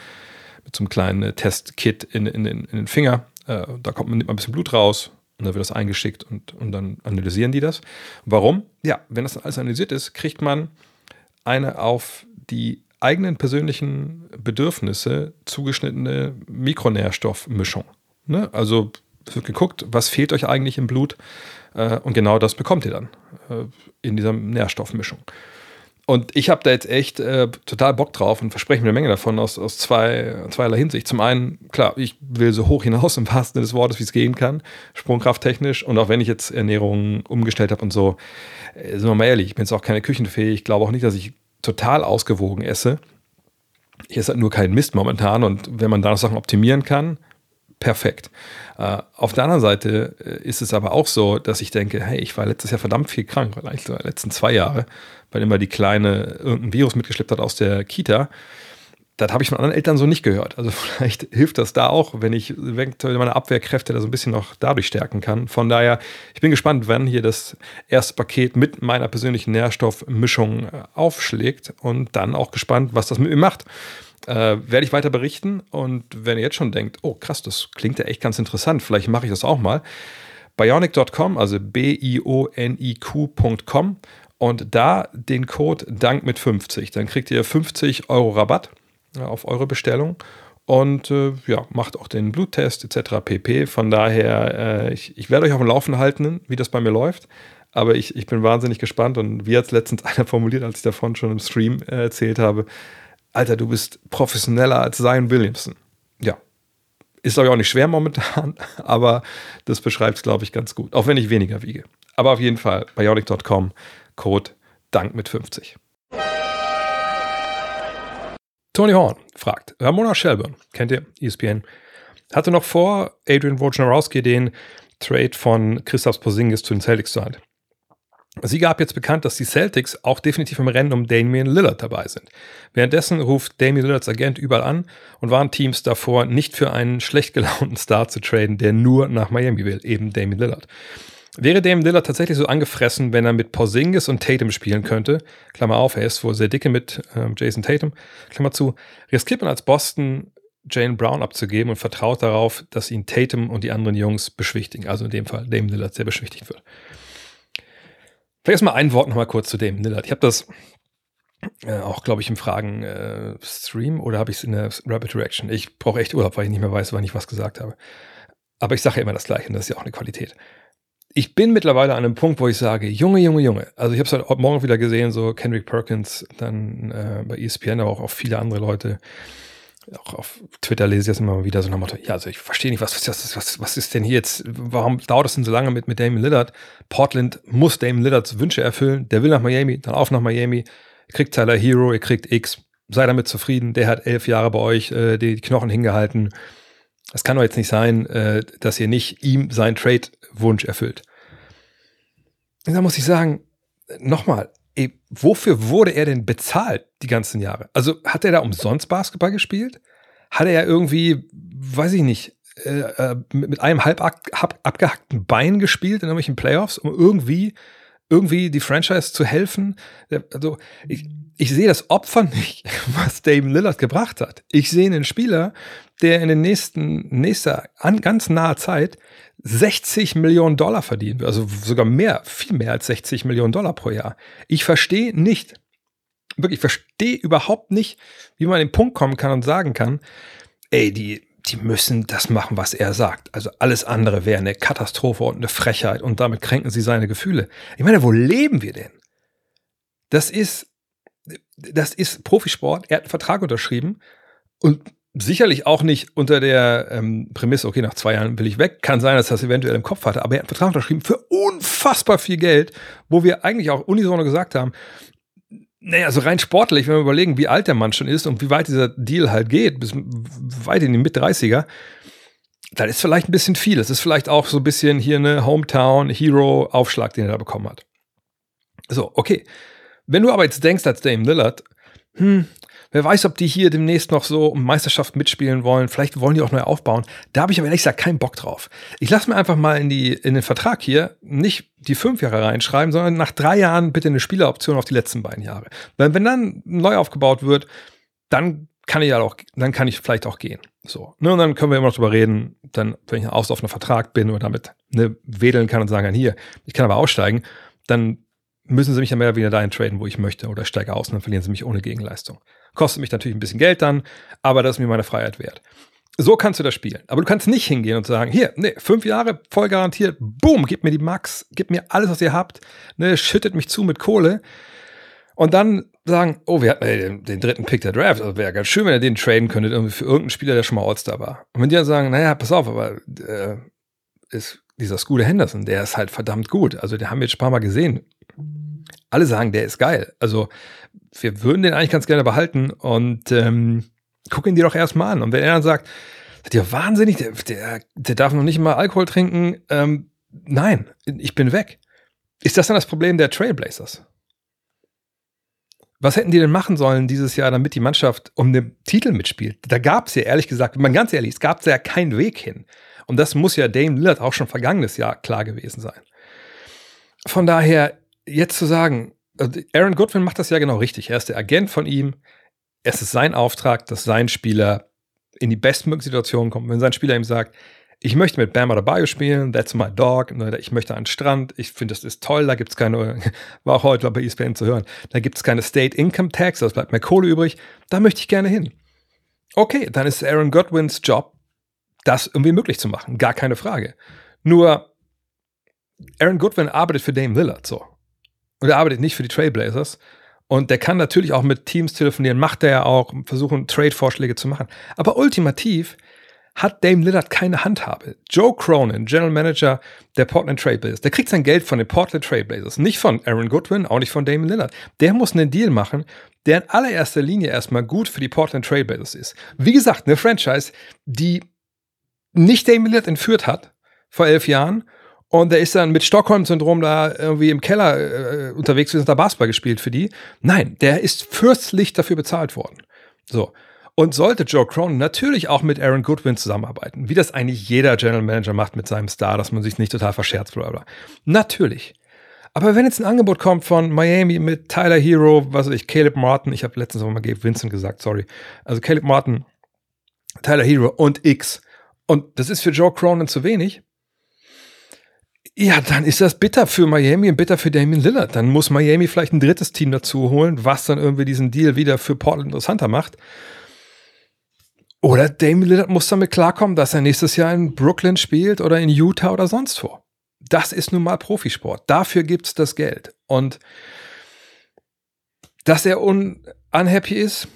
mit so einem kleinen Testkit in, in, in, den Finger. Äh, da kommt man, nimmt man ein bisschen Blut raus, und dann wird das eingeschickt und, und dann analysieren die das. Warum? Ja, wenn das alles analysiert ist, kriegt man eine auf die eigenen persönlichen Bedürfnisse zugeschnittene Mikronährstoffmischung. Ne? Also wird geguckt, was fehlt euch eigentlich im Blut äh, und genau das bekommt ihr dann äh, in dieser Nährstoffmischung. Und ich habe da jetzt echt äh, total Bock drauf und verspreche mir eine Menge davon aus, aus zwei, zweierlei Hinsicht. Zum einen, klar, ich will so hoch hinaus im wahrsten Sinne des Wortes, wie es gehen kann, sprungkrafttechnisch. Und auch wenn ich jetzt Ernährung umgestellt habe und so, äh, sind wir mal ehrlich, ich bin jetzt auch keine Küchenfee. Ich glaube auch nicht, dass ich total ausgewogen esse. Ich esse halt nur keinen Mist momentan. Und wenn man da noch Sachen optimieren kann, perfekt. Äh, auf der anderen Seite äh, ist es aber auch so, dass ich denke, hey, ich war letztes Jahr verdammt viel krank, vielleicht die letzten zwei Jahre, weil immer die Kleine irgendein Virus mitgeschleppt hat aus der Kita. das habe ich von anderen Eltern so nicht gehört. Also vielleicht hilft das da auch, wenn ich meine Abwehrkräfte da so ein bisschen noch dadurch stärken kann. Von daher, ich bin gespannt, wann hier das erste Paket mit meiner persönlichen Nährstoffmischung äh, aufschlägt und dann auch gespannt, was das mit mir macht. Äh, werde ich weiter berichten und wenn ihr jetzt schon denkt, oh krass, das klingt ja echt ganz interessant, vielleicht mache ich das auch mal. Bionic.com, also B-I-O-N-I-Q.com und da den Code DANK mit 50. Dann kriegt ihr 50 Euro Rabatt auf eure Bestellung und äh, ja, macht auch den Bluttest etc. pp. Von daher, äh, ich, ich werde euch auf dem Laufen halten, wie das bei mir läuft. Aber ich, ich bin wahnsinnig gespannt und wie hat es letztens einer formuliert, als ich davon schon im Stream äh, erzählt habe, Alter, du bist professioneller als Zion Williamson. Ja, ist glaube auch nicht schwer momentan, aber das beschreibt es glaube ich ganz gut, auch wenn ich weniger wiege. Aber auf jeden Fall, bionic.com, Code DANK mit 50. Tony Horn fragt, Ramona Shelburne, kennt ihr, ESPN, hatte noch vor Adrian Wojnarowski den Trade von Christoph Porzingis zu den Celtics zu halten. Sie gab jetzt bekannt, dass die Celtics auch definitiv im Rennen um Damian Lillard dabei sind. Währenddessen ruft Damian Lillards Agent überall an und warnt Teams davor, nicht für einen schlecht gelaunten Star zu traden, der nur nach Miami will, eben Damian Lillard. Wäre Damian Lillard tatsächlich so angefressen, wenn er mit Porzingis und Tatum spielen könnte, Klammer auf, er ist wohl sehr dicke mit ähm, Jason Tatum, Klammer zu, riskiert man als Boston Jane Brown abzugeben und vertraut darauf, dass ihn Tatum und die anderen Jungs beschwichtigen, also in dem Fall Damian Lillard sehr beschwichtigt wird. Vielleicht erstmal ein Wort nochmal kurz zu Damian Lillard. Ich habe das äh, auch, glaube ich, im Fragen-Stream äh, oder habe ich es in der Rapid Reaction? Ich brauche echt Urlaub, weil ich nicht mehr weiß, wann ich was gesagt habe. Aber ich sage ja immer das Gleiche und das ist ja auch eine Qualität ich bin mittlerweile an einem Punkt, wo ich sage, Junge, Junge, Junge. Also ich habe es heute Morgen wieder gesehen, so Kendrick Perkins, dann äh, bei ESPN, aber auch, auch viele andere Leute. Auch auf Twitter lese ich das immer wieder so nach Motto, ja, also ich verstehe nicht, was, was, was, was ist denn hier jetzt, warum dauert das denn so lange mit, mit Damon Lillard? Portland muss Damon Lillards Wünsche erfüllen, der will nach Miami, dann auf nach Miami, kriegt Tyler Hero, ihr kriegt X, sei damit zufrieden, der hat elf Jahre bei euch äh, die Knochen hingehalten. Es kann doch jetzt nicht sein, äh, dass ihr nicht ihm seinen Trade-Wunsch erfüllt. Und da muss ich sagen, nochmal, wofür wurde er denn bezahlt die ganzen Jahre? Also hat er da umsonst Basketball gespielt? Hat er ja irgendwie, weiß ich nicht, äh, äh mit einem halb abgehackten Bein gespielt in irgendwelchen Playoffs, um irgendwie, irgendwie die Franchise zu helfen? Also ich, ich sehe das Opfer nicht, was Dame Lillard gebracht hat. Ich sehe einen Spieler, der in den nächsten, nächster, an ganz naher Zeit 60 Millionen Dollar verdienen wird. Also sogar mehr, viel mehr als 60 Millionen Dollar pro Jahr. Ich verstehe nicht, wirklich, ich verstehe überhaupt nicht, wie man an den Punkt kommen kann und sagen kann, ey, die, die müssen das machen, was er sagt. Also alles andere wäre eine Katastrophe und eine Frechheit und damit kränken sie seine Gefühle. Ich meine, wo leben wir denn? Das ist, das ist Profisport. Er hat einen Vertrag unterschrieben und sicherlich auch nicht unter der ähm, Prämisse, okay, nach zwei Jahren will ich weg. Kann sein, dass er das eventuell im Kopf hatte, aber er hat einen Vertrag unterschrieben für unfassbar viel Geld, wo wir eigentlich auch unisono gesagt haben, naja, also rein sportlich, wenn wir überlegen, wie alt der Mann schon ist und wie weit dieser Deal halt geht, bis weit in die Mit-30er, dann ist vielleicht ein bisschen viel. Es ist vielleicht auch so ein bisschen hier eine Hometown-Hero-Aufschlag, den er da bekommen hat. So, okay. Wenn du aber jetzt denkst als Dame Lillard, hm, Wer weiß, ob die hier demnächst noch so um Meisterschaft mitspielen wollen. Vielleicht wollen die auch neu aufbauen. Da habe ich aber ehrlich gesagt keinen Bock drauf. Ich lasse mir einfach mal in, die, in den Vertrag hier nicht die fünf Jahre reinschreiben, sondern nach drei Jahren bitte eine Spieleroption auf die letzten beiden Jahre. Weil wenn dann neu aufgebaut wird, dann kann ich ja auch, dann kann ich vielleicht auch gehen. So. Ne, und dann können wir immer noch drüber reden, dann, wenn ich aus auf einem Vertrag bin oder damit ne, wedeln kann und sagen hier, ich kann aber aussteigen, dann müssen sie mich ja mehr wieder dahin traden, wo ich möchte, oder steige aus und dann verlieren sie mich ohne Gegenleistung. Kostet mich natürlich ein bisschen Geld dann, aber das ist mir meine Freiheit wert. So kannst du das spielen. Aber du kannst nicht hingehen und sagen, hier, nee, fünf Jahre voll garantiert, boom, gib mir die Max, gib mir alles, was ihr habt, ne, schüttet mich zu mit Kohle. Und dann sagen, oh, wir hatten ey, den, den, dritten Pick der Draft, also wäre ganz schön, wenn ihr den traden könntet, irgendwie für irgendeinen Spieler, der schon mal All-Star war. Und wenn die dann sagen, naja, pass auf, aber äh, ist dieser Scooter Henderson, der ist halt verdammt gut. Also, den haben wir jetzt ein paar Mal gesehen. Alle sagen, der ist geil. Also, wir würden den eigentlich ganz gerne behalten und ähm, gucken die doch erstmal an. Und wenn er dann sagt, seid ihr wahnsinnig, der, der, der darf noch nicht mal Alkohol trinken, ähm, nein, ich bin weg. Ist das dann das Problem der Trailblazers? was hätten die denn machen sollen dieses Jahr, damit die Mannschaft um den Titel mitspielt? Da gab es ja ehrlich gesagt, wenn man ganz ehrlich, es gab ja keinen Weg hin. Und das muss ja Dame Lillard auch schon vergangenes Jahr klar gewesen sein. Von daher, jetzt zu sagen, also Aaron Goodwin macht das ja genau richtig. Er ist der Agent von ihm. Es ist sein Auftrag, dass sein Spieler in die bestmögliche Situation kommt. Wenn sein Spieler ihm sagt, ich möchte mit Bam Adebayo spielen, that's my dog, ne, ich möchte an den Strand, ich finde, das ist toll, da gibt es keine, war auch heute bei ESPN zu hören, da gibt es keine State Income Tax, das bleibt mehr Kohle übrig, da möchte ich gerne hin. Okay, dann ist Aaron Godwins Job, das irgendwie möglich zu machen, gar keine Frage. Nur, Aaron Goodwin arbeitet für Dame Lillard, so. Und er arbeitet nicht für die Trailblazers. Und der kann natürlich auch mit Teams telefonieren, macht er ja auch, versuchen Trade-Vorschläge zu machen. Aber ultimativ hat Dame Lillard keine Handhabe. Joe Cronin, General Manager der Portland Trailblazers, der kriegt sein Geld von den Portland Trailblazers, nicht von Aaron Goodwin, auch nicht von Dame Lillard. Der muss einen Deal machen, der in allererster Linie erstmal gut für die Portland Trailblazers ist. Wie gesagt, eine Franchise, die nicht Dame Lillard entführt hat vor elf Jahren und der ist dann mit Stockholm-Syndrom da irgendwie im Keller äh, unterwegs und hat da Basketball gespielt für die. Nein, der ist fürstlich dafür bezahlt worden. So. Und sollte Joe Cronin natürlich auch mit Aaron Goodwin zusammenarbeiten, wie das eigentlich jeder General Manager macht mit seinem Star, dass man sich nicht total verscherzt, bla bla. Natürlich. Aber wenn jetzt ein Angebot kommt von Miami mit Tyler Hero, was weiß ich, Caleb Martin, ich habe letztens auch mal Gabe Vincent gesagt, sorry. Also Caleb Martin, Tyler Hero und X. Und das ist für Joe Cronin zu wenig. Ja, dann ist das bitter für Miami und bitter für Damian Lillard. Dann muss Miami vielleicht ein drittes Team dazu holen, was dann irgendwie diesen Deal wieder für Portland interessanter macht. Oder Damian Lillard muss damit klarkommen, dass er nächstes Jahr in Brooklyn spielt oder in Utah oder sonst wo. Das ist nun mal Profisport. Dafür gibt es das Geld. Und dass er un unhappy ist,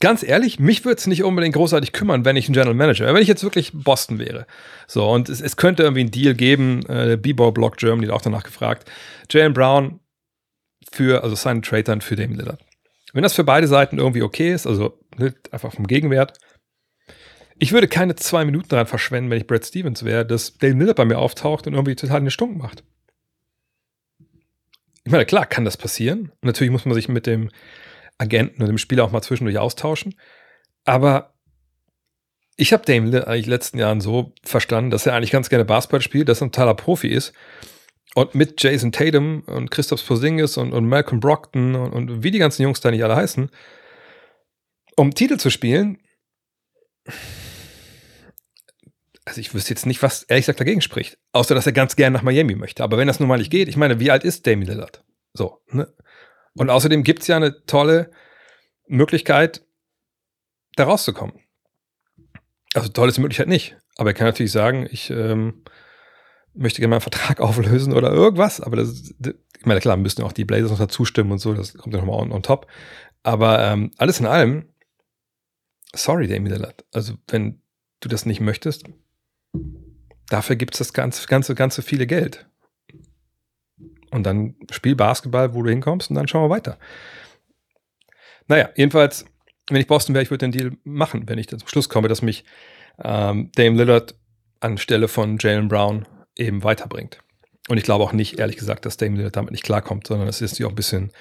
ganz ehrlich, mich würde es nicht unbedingt großartig kümmern, wenn ich ein General Manager wäre, wenn ich jetzt wirklich Boston wäre. So, und es, es könnte irgendwie einen Deal geben, äh, B-Ball Block Germany hat auch danach gefragt. Jalen Brown für, also seinen Trade dann für Damian Lillard. Wenn das für beide Seiten irgendwie okay ist, also ne, einfach vom Gegenwert, ich würde keine zwei Minuten daran verschwenden, wenn ich Brad Stevens wäre, dass Dale Miller bei mir auftaucht und irgendwie total eine Stunk macht. Ich meine, klar, kann das passieren. Und natürlich muss man sich mit dem Agenten und dem Spieler auch mal zwischendurch austauschen. Aber ich habe Dame eigentlich in den letzten Jahren so verstanden, dass er eigentlich ganz gerne Basketball spielt, dass er ein totaler Profi ist und mit Jason Tatum und Christoph Porzingis und, und Malcolm Brockton und, und, wie die ganzen Jungs da nicht alle heißen, um Titel zu spielen. Also ich wüsste jetzt nicht, was ehrlich gesagt dagegen spricht. Außer, dass er ganz gern nach Miami möchte. Aber wenn das nun mal nicht geht, ich meine, wie alt ist Damian Lillard? So, ne? Und außerdem gibt es ja eine tolle Möglichkeit, da rauszukommen. Also toll ist die Möglichkeit nicht. Aber er kann natürlich sagen, ich ähm, möchte gerne meinen Vertrag auflösen oder irgendwas. Aber das, ich meine, klar, müssen auch die Blazers noch dazu stimmen und so, das kommt ja nochmal on, on top. Aber ähm, alles in allem, sorry, Damien Lillard. Also, wenn du das nicht möchtest, dafür gibt es das ganze, ganze, ganze viele Geld. Und dann spiel Basketball, wo du hinkommst, und dann schauen wir weiter. Naja, jedenfalls, wenn ich Boston wäre, ich würde den Deal machen, wenn ich zum Schluss komme, dass mich ähm, Dame Lillard anstelle von Jalen Brown eben weiterbringt. Und ich glaube auch nicht, ehrlich gesagt, dass Dame Lillard damit nicht klarkommt, sondern es ist ja auch ein bisschen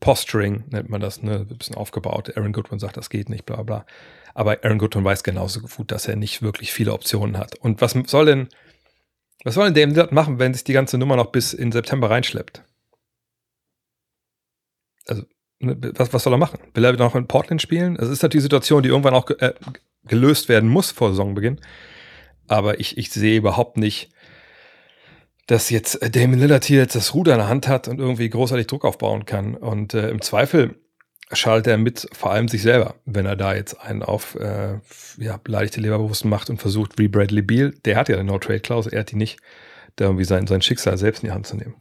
Posturing, nennt man das, ne? ein bisschen aufgebaut. Aaron Goodwin sagt, das geht nicht, bla bla. Aber Aaron Goodwin weiß genauso gut, dass er nicht wirklich viele Optionen hat. Und was soll denn, was soll denn Dame Lillard machen, wenn sich die ganze Nummer noch bis in September reinschleppt? Also, ne, was, was soll er machen? Will er noch in Portland spielen? Es ist natürlich die Situation, die irgendwann auch äh, gelöst werden muss vor Saisonbeginn. Aber ich, ich sehe überhaupt nicht, dass jetzt äh, Damon Lillard hier jetzt das Ruder in der Hand hat und irgendwie großartig Druck aufbauen kann. Und äh, im Zweifel schaltet er mit vor allem sich selber, wenn er da jetzt einen auf äh, ja, beleidigte Leberbewussten macht und versucht, wie Bradley Beal, der hat ja eine No-Trade-Klausel, er hat die nicht, da irgendwie sein, sein Schicksal selbst in die Hand zu nehmen.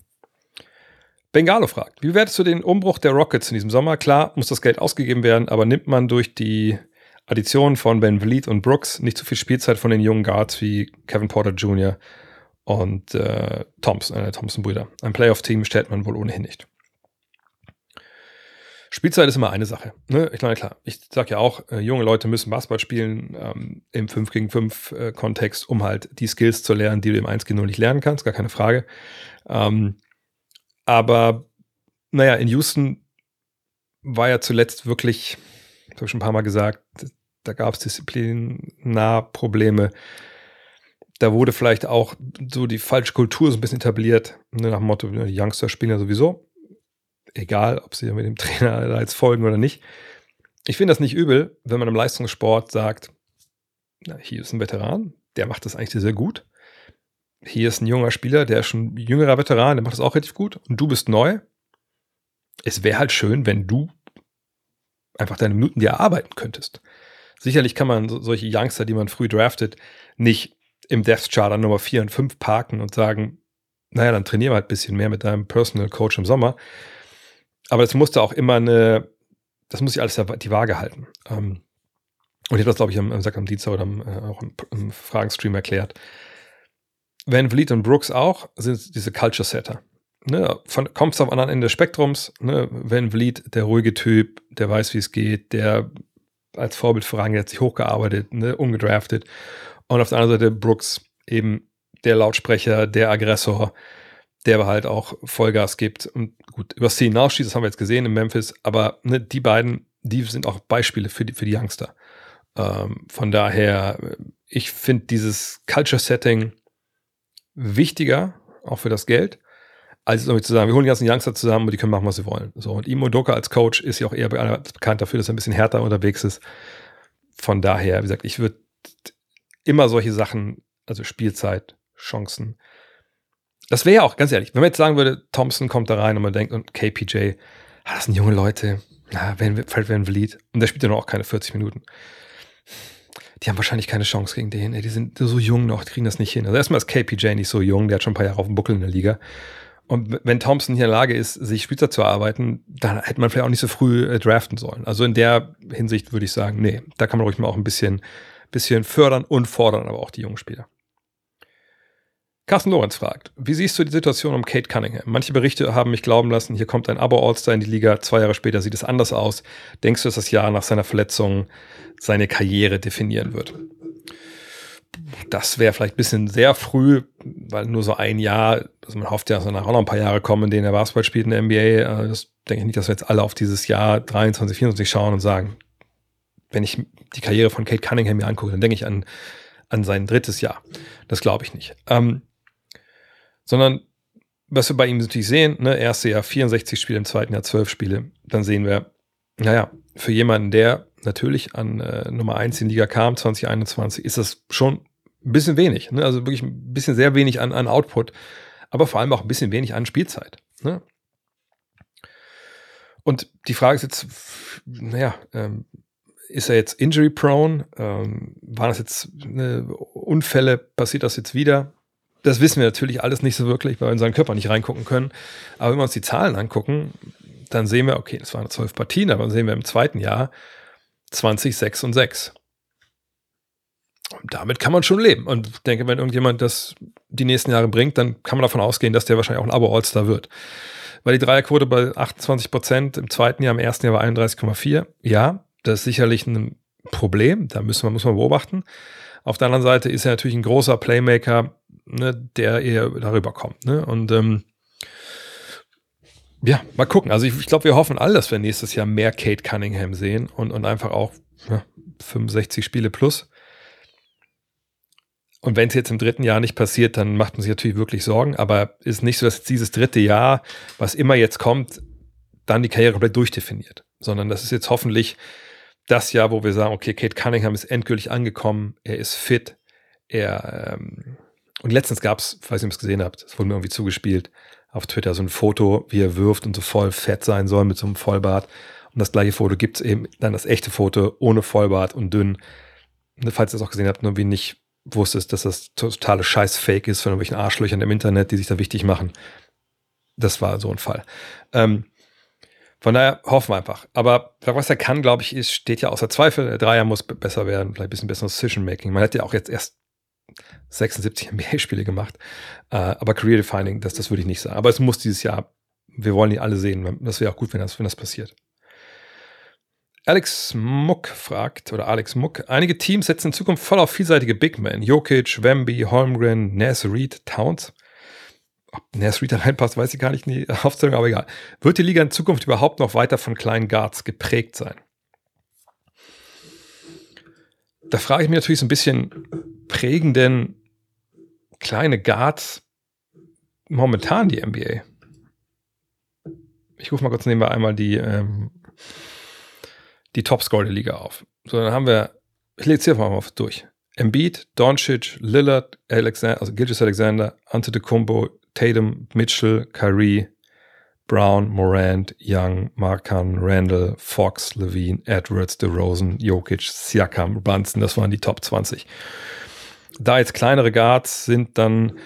Bengalo fragt, wie wertest du den Umbruch der Rockets in diesem Sommer? Klar, muss das Geld ausgegeben werden, aber nimmt man durch die Addition von Ben Vliet und Brooks nicht so viel Spielzeit von den jungen Guards wie Kevin Porter Jr., und äh, Thompson, äh, Thompson-Brüder. Ein Playoff-Team stellt man wohl ohnehin nicht. Spielzeit ist immer eine Sache. Ne? Ich meine, klar, ich sage ja auch, äh, junge Leute müssen Basketball spielen ähm, im 5 gegen 5 äh, Kontext, um halt die Skills zu lernen, die du im 1 gegen 0 nicht lernen kannst, gar keine Frage. Ähm, aber naja, in Houston war ja zuletzt wirklich, habe ich schon ein paar Mal gesagt, da gab es Disziplinarprobleme. Da wurde vielleicht auch so die falsche Kultur so ein bisschen etabliert, ne, nach dem Motto, die Youngster spielen ja sowieso. Egal, ob sie mit dem Trainer da jetzt folgen oder nicht. Ich finde das nicht übel, wenn man im Leistungssport sagt, na, hier ist ein Veteran, der macht das eigentlich sehr gut. Hier ist ein junger Spieler, der ist schon jüngerer Veteran, der macht das auch relativ gut. Und du bist neu. Es wäre halt schön, wenn du einfach deine Minuten dir erarbeiten könntest. Sicherlich kann man solche Youngster, die man früh draftet, nicht im Death Chart an Nummer 4 und 5 parken und sagen, naja, dann trainieren wir halt ein bisschen mehr mit deinem Personal Coach im Sommer. Aber das musste auch immer eine, das muss ich alles die Waage halten. Ähm, und ich habe das, glaube ich, am, am, am Dienstag oder am, äh, auch im, im Fragenstream erklärt. Van Vliet und Brooks auch sind diese Culture Setter. Ne, von, kommst am anderen Ende des Spektrums, ne, Van Vliet, der ruhige Typ, der weiß, wie es geht, der als Vorbild vorangeht, sich hochgearbeitet, ne, umgedraftet. Und auf der anderen Seite Brooks, eben der Lautsprecher, der Aggressor, der halt auch Vollgas gibt und gut, über Szenen hinausschießt, das haben wir jetzt gesehen in Memphis, aber ne, die beiden, die sind auch Beispiele für die, für die Youngster. Ähm, von daher, ich finde dieses Culture-Setting wichtiger, auch für das Geld, als irgendwie zu sagen, wir holen die ganzen Youngster zusammen und die können machen, was sie wollen. So, und Imo Doka als Coach ist ja auch eher bekannt dafür, dass er ein bisschen härter unterwegs ist. Von daher, wie gesagt, ich würde immer solche Sachen, also Spielzeit, Chancen. Das wäre ja auch, ganz ehrlich, wenn man jetzt sagen würde, Thompson kommt da rein und man denkt, und KPJ, ah, das sind junge Leute, na, wenn, Fred Van Vliet, und der spielt ja noch auch keine 40 Minuten. Die haben wahrscheinlich keine Chance gegen den, die sind so jung noch, die kriegen das nicht hin. Also erstmal ist KPJ nicht so jung, der hat schon ein paar Jahre auf dem Buckel in der Liga. Und wenn Thompson hier in der Lage ist, sich Spitzer zu arbeiten, dann hätte man vielleicht auch nicht so früh äh, draften sollen. Also in der Hinsicht würde ich sagen, nee, da kann man ruhig mal auch ein bisschen, bisschen fördern und fordern, aber auch die jungen Spieler. Carsten Lorenz fragt, wie siehst du die Situation um Kate Cunningham? Manche Berichte haben mich glauben lassen, hier kommt ein Abo-All-Star in die Liga, zwei Jahre später sieht es anders aus. Denkst du, dass das Jahr nach seiner Verletzung seine Karriere definieren wird? das wäre vielleicht ein bisschen sehr früh, weil nur so ein Jahr, also man hofft ja, dass danach auch noch ein paar Jahre kommen, in denen er Basketball spielt in der NBA. Äh, das denke ich nicht, dass wir jetzt alle auf dieses Jahr 23, 24 schauen und sagen, wenn ich die Karriere von Kate Cunningham mir angucke, dann denke ich an, an sein drittes Jahr. Das glaube ich nicht. Ähm, sondern was wir bei ihm natürlich sehen, ne, erste Jahr 64 Spiele, im zweiten Jahr 12 Spiele, dann sehen wir, naja, für jemanden, der natürlich an äh, Nummer 1 in die Liga kam, 2021, ist das schon ein bisschen wenig. Ne? Also wirklich ein bisschen sehr wenig an, an Output, aber vor allem auch ein bisschen wenig an Spielzeit. Ne? Und die Frage ist jetzt, naja, ähm, ist er jetzt injury prone? Ähm, waren das jetzt ne, Unfälle? Passiert das jetzt wieder? Das wissen wir natürlich alles nicht so wirklich, weil wir in seinen Körper nicht reingucken können. Aber wenn wir uns die Zahlen angucken, dann sehen wir, okay, das waren zwölf Partien, aber dann sehen wir im zweiten Jahr 20, 6 und 6 damit kann man schon leben. Und ich denke, wenn irgendjemand das die nächsten Jahre bringt, dann kann man davon ausgehen, dass der wahrscheinlich auch ein Abo-All-Star wird. Weil die Dreierquote bei 28 Prozent im zweiten Jahr, im ersten Jahr war 31,4. Ja, das ist sicherlich ein Problem. Da müssen wir, muss man beobachten. Auf der anderen Seite ist er natürlich ein großer Playmaker, ne, der eher darüber kommt. Ne? Und ähm, ja, mal gucken. Also ich, ich glaube, wir hoffen alle, dass wir nächstes Jahr mehr Kate Cunningham sehen und, und einfach auch ja, 65 Spiele plus. Und wenn es jetzt im dritten Jahr nicht passiert, dann macht man sich natürlich wirklich Sorgen. Aber ist nicht so, dass dieses dritte Jahr, was immer jetzt kommt, dann die Karriere komplett durchdefiniert. Sondern das ist jetzt hoffentlich das Jahr, wo wir sagen, okay, Kate Cunningham ist endgültig angekommen, er ist fit, er ähm, und letztens gab es, falls ihr es gesehen habt, es wurde mir irgendwie zugespielt, auf Twitter so ein Foto, wie er wirft und so voll fett sein soll mit so einem Vollbart. Und das gleiche Foto gibt es eben dann das echte Foto ohne Vollbart und dünn. Falls ihr es auch gesehen habt, nur wie nicht wusstest, dass das totale Scheiß-Fake ist von irgendwelchen Arschlöchern im Internet, die sich da wichtig machen. Das war so ein Fall. Ähm, von daher hoffen wir einfach. Aber was er kann, glaube ich, ist, steht ja außer Zweifel. Der Dreier muss besser werden, vielleicht ein bisschen besseres Decision-Making. Man hat ja auch jetzt erst 76 NBA-Spiele gemacht. Äh, aber Career-Defining, das, das würde ich nicht sagen. Aber es muss dieses Jahr, wir wollen ihn alle sehen. Das wäre auch gut, wenn das, wenn das passiert. Alex Muck fragt, oder Alex Muck, einige Teams setzen in Zukunft voll auf vielseitige Big Men. Jokic, Wemby, Holmgren, Ness, Reed, Towns. ob Nasri da reinpasst, weiß ich gar nicht in die Aufzählung, aber egal. Wird die Liga in Zukunft überhaupt noch weiter von kleinen Guards geprägt sein? Da frage ich mich natürlich so ein bisschen, prägen denn kleine Guards momentan die NBA? Ich rufe mal kurz nebenbei einmal die, ähm, die Topscore der Liga auf. So, dann haben wir, ich lege es hier mal durch. Embiid, Doncic, Lillard, Alexander, also Gilgis Alexander, Antetokounmpo, Tatum, Mitchell, Kyrie, Brown, Morant, Young, Markan, Randall, Fox, Levine, Edwards, DeRozan, Jokic, Siakam, Brunson, das waren die Top 20. Da jetzt kleinere Guards sind, dann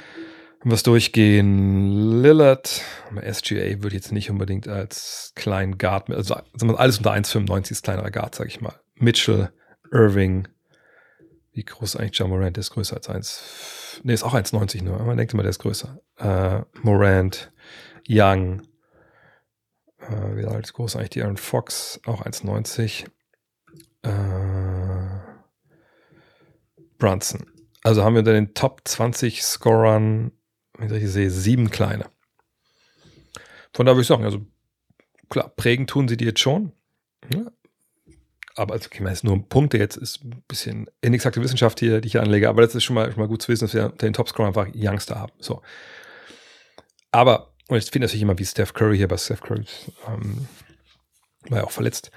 wenn wir es durchgehen, Lillard, SGA würde jetzt nicht unbedingt als kleinen Guard, also alles unter 1,95 ist kleinerer Guard, sag ich mal. Mitchell, Irving, wie groß eigentlich John Morant? Der ist größer als 1. Ne, ist auch 1,90 nur. Man denkt immer, der ist größer. Äh, Morant, Young, äh, wie alt groß eigentlich die Aaron Fox? Auch 1,90. Äh, Brunson. Also haben wir unter den Top 20 Scorern, wenn ich sehe, sieben kleine. Von da würde ich sagen, also klar, prägen tun sie die jetzt schon. Ja, aber also, okay, man ist nur Punkte jetzt, ist ein bisschen inexakte Wissenschaft hier, die ich hier anlege, aber das ist schon mal, schon mal gut zu wissen, dass wir den Topscorer einfach Youngster haben. So. Aber, und ich finde natürlich immer wie Steph Curry hier, bei Steph Curry ähm, war ja auch verletzt.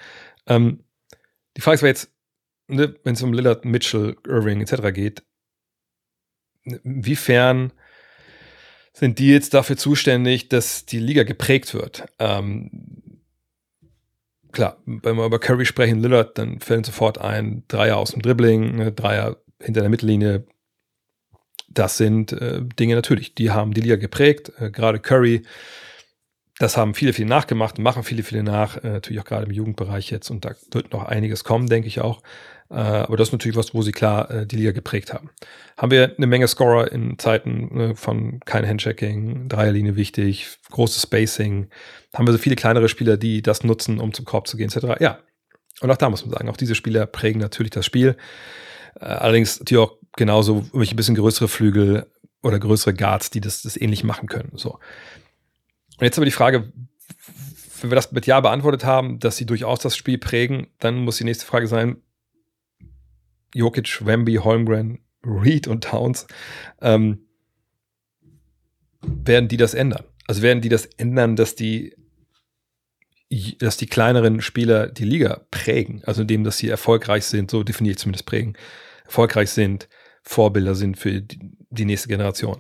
Ähm, die Frage ist jetzt, ne, wenn es um Lillard, Mitchell, Irving etc. geht, inwiefern sind die jetzt dafür zuständig, dass die Liga geprägt wird? Ähm, klar, wenn wir über Curry sprechen, Lillard, dann fällt sofort ein Dreier aus dem Dribbling, ne, Dreier hinter der Mittellinie. Das sind äh, Dinge natürlich, die haben die Liga geprägt. Äh, gerade Curry, das haben viele, viele nachgemacht, machen viele, viele nach, äh, natürlich auch gerade im Jugendbereich jetzt und da wird noch einiges kommen, denke ich auch. Äh, aber das ist natürlich was, wo sie klar äh, die Liga geprägt haben. Haben wir eine Menge Scorer in Zeiten ne, von kein Handchecking, Dreierlinie wichtig, großes Spacing. Haben wir so viele kleinere Spieler, die das nutzen, um zum Korb zu gehen, etc. Ja. Und auch da muss man sagen, auch diese Spieler prägen natürlich das Spiel. Äh, allerdings natürlich auch genauso ein bisschen größere Flügel oder größere Guards, die das, das ähnlich machen können. So. Und jetzt aber die Frage, wenn wir das mit Ja beantwortet haben, dass sie durchaus das Spiel prägen, dann muss die nächste Frage sein, Jokic, Wemby, Holmgren, Reed und Towns, ähm, werden die das ändern? Also werden die das ändern, dass die, dass die kleineren Spieler die Liga prägen? Also indem, dass sie erfolgreich sind, so definiere ich zumindest prägen, erfolgreich sind, Vorbilder sind für die, nächste Generation.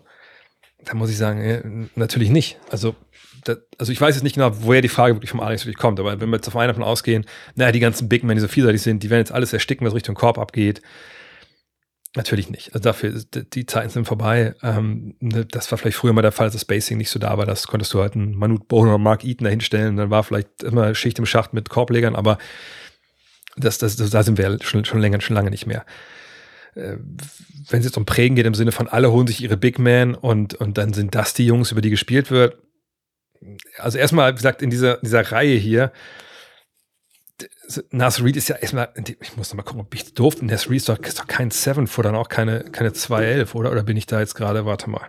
Da muss ich sagen, ja, natürlich nicht. Also das, also ich weiß jetzt nicht genau, woher die Frage wirklich vom Alex wirklich kommt, aber wenn wir jetzt auf einen davon ausgehen, naja, die ganzen Big Men, die so vielseitig sind, die werden jetzt alles ersticken, was Richtung Korb abgeht. Natürlich nicht. Also dafür, die Zeiten sind vorbei. Ähm, ne, das war vielleicht früher mal der Fall, dass das Spacing nicht so da war. Das konntest du halt einen Manute Bowler oder Mark Eaton dahinstellen. Dann war vielleicht immer Schicht im Schacht mit Korblegern, aber das, das, das, da sind wir schon, schon länger, schon lange nicht mehr. Äh, wenn es jetzt um Prägen geht, im Sinne von alle holen sich ihre Big Men und, und dann sind das die Jungs, über die gespielt wird, also erstmal, wie gesagt, in dieser, dieser Reihe hier, Nas Reed ist ja erstmal, ich muss noch mal gucken, ob ich doof bin. Nas Reed ist doch, ist doch kein Seven Foot, dann auch keine, keine 211, oder? Oder bin ich da jetzt gerade, warte mal.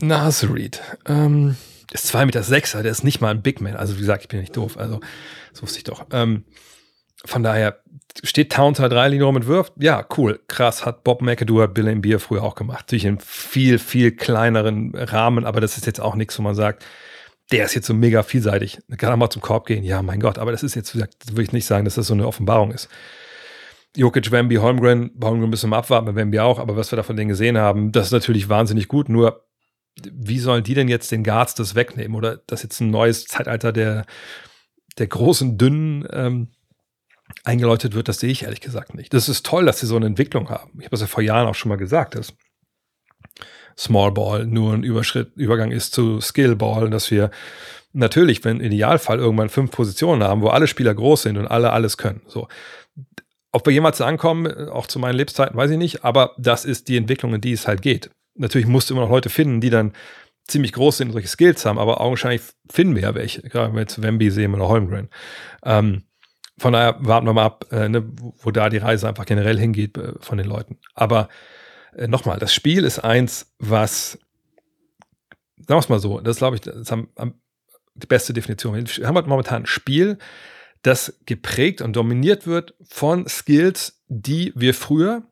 Nas Reed, ähm, ist 2,6 Meter, sechser, der ist nicht mal ein Big Man. Also, wie gesagt, ich bin nicht doof. Also, das wusste ich doch. Ähm, von daher steht Towns halt drei Linien rum und wirft. Ja, cool, krass, hat Bob McAdoo, Bill Embiid früher auch gemacht. Natürlich in viel, viel kleineren Rahmen, aber das ist jetzt auch nichts, wo man sagt, der ist jetzt so mega vielseitig. Kann auch mal zum Korb gehen. Ja, mein Gott, aber das ist jetzt, würde ich nicht sagen, dass das so eine Offenbarung ist. Jokic, Wemby, Holmgren, Holmgren müssen wir abwarten, bei Wemby auch, aber was wir da von denen gesehen haben, das ist natürlich wahnsinnig gut, nur wie sollen die denn jetzt den Guards das wegnehmen? Oder das jetzt ein neues Zeitalter der, der großen, dünnen ähm, eingeläutet wird, das sehe ich ehrlich gesagt nicht. Das ist toll, dass sie so eine Entwicklung haben. Ich habe das ja vor Jahren auch schon mal gesagt, dass Small Ball nur ein Überschritt, Übergang ist zu Skill Ball, dass wir natürlich, wenn im Idealfall irgendwann fünf Positionen haben, wo alle Spieler groß sind und alle alles können. So. Ob wir jemals ankommen, auch zu meinen Lebzeiten, weiß ich nicht, aber das ist die Entwicklung, in die es halt geht. Natürlich musst du immer noch Leute finden, die dann ziemlich groß sind und solche Skills haben, aber augenscheinlich finden wir ja welche, gerade wenn wir jetzt Wemby sehen oder Holmgren. Ähm, von daher warten wir mal ab, äh, ne, wo da die Reise einfach generell hingeht äh, von den Leuten. Aber äh, nochmal, das Spiel ist eins, was wir es mal so, das glaube ich, das haben, haben die beste Definition. Wir haben halt momentan ein Spiel, das geprägt und dominiert wird von Skills, die wir früher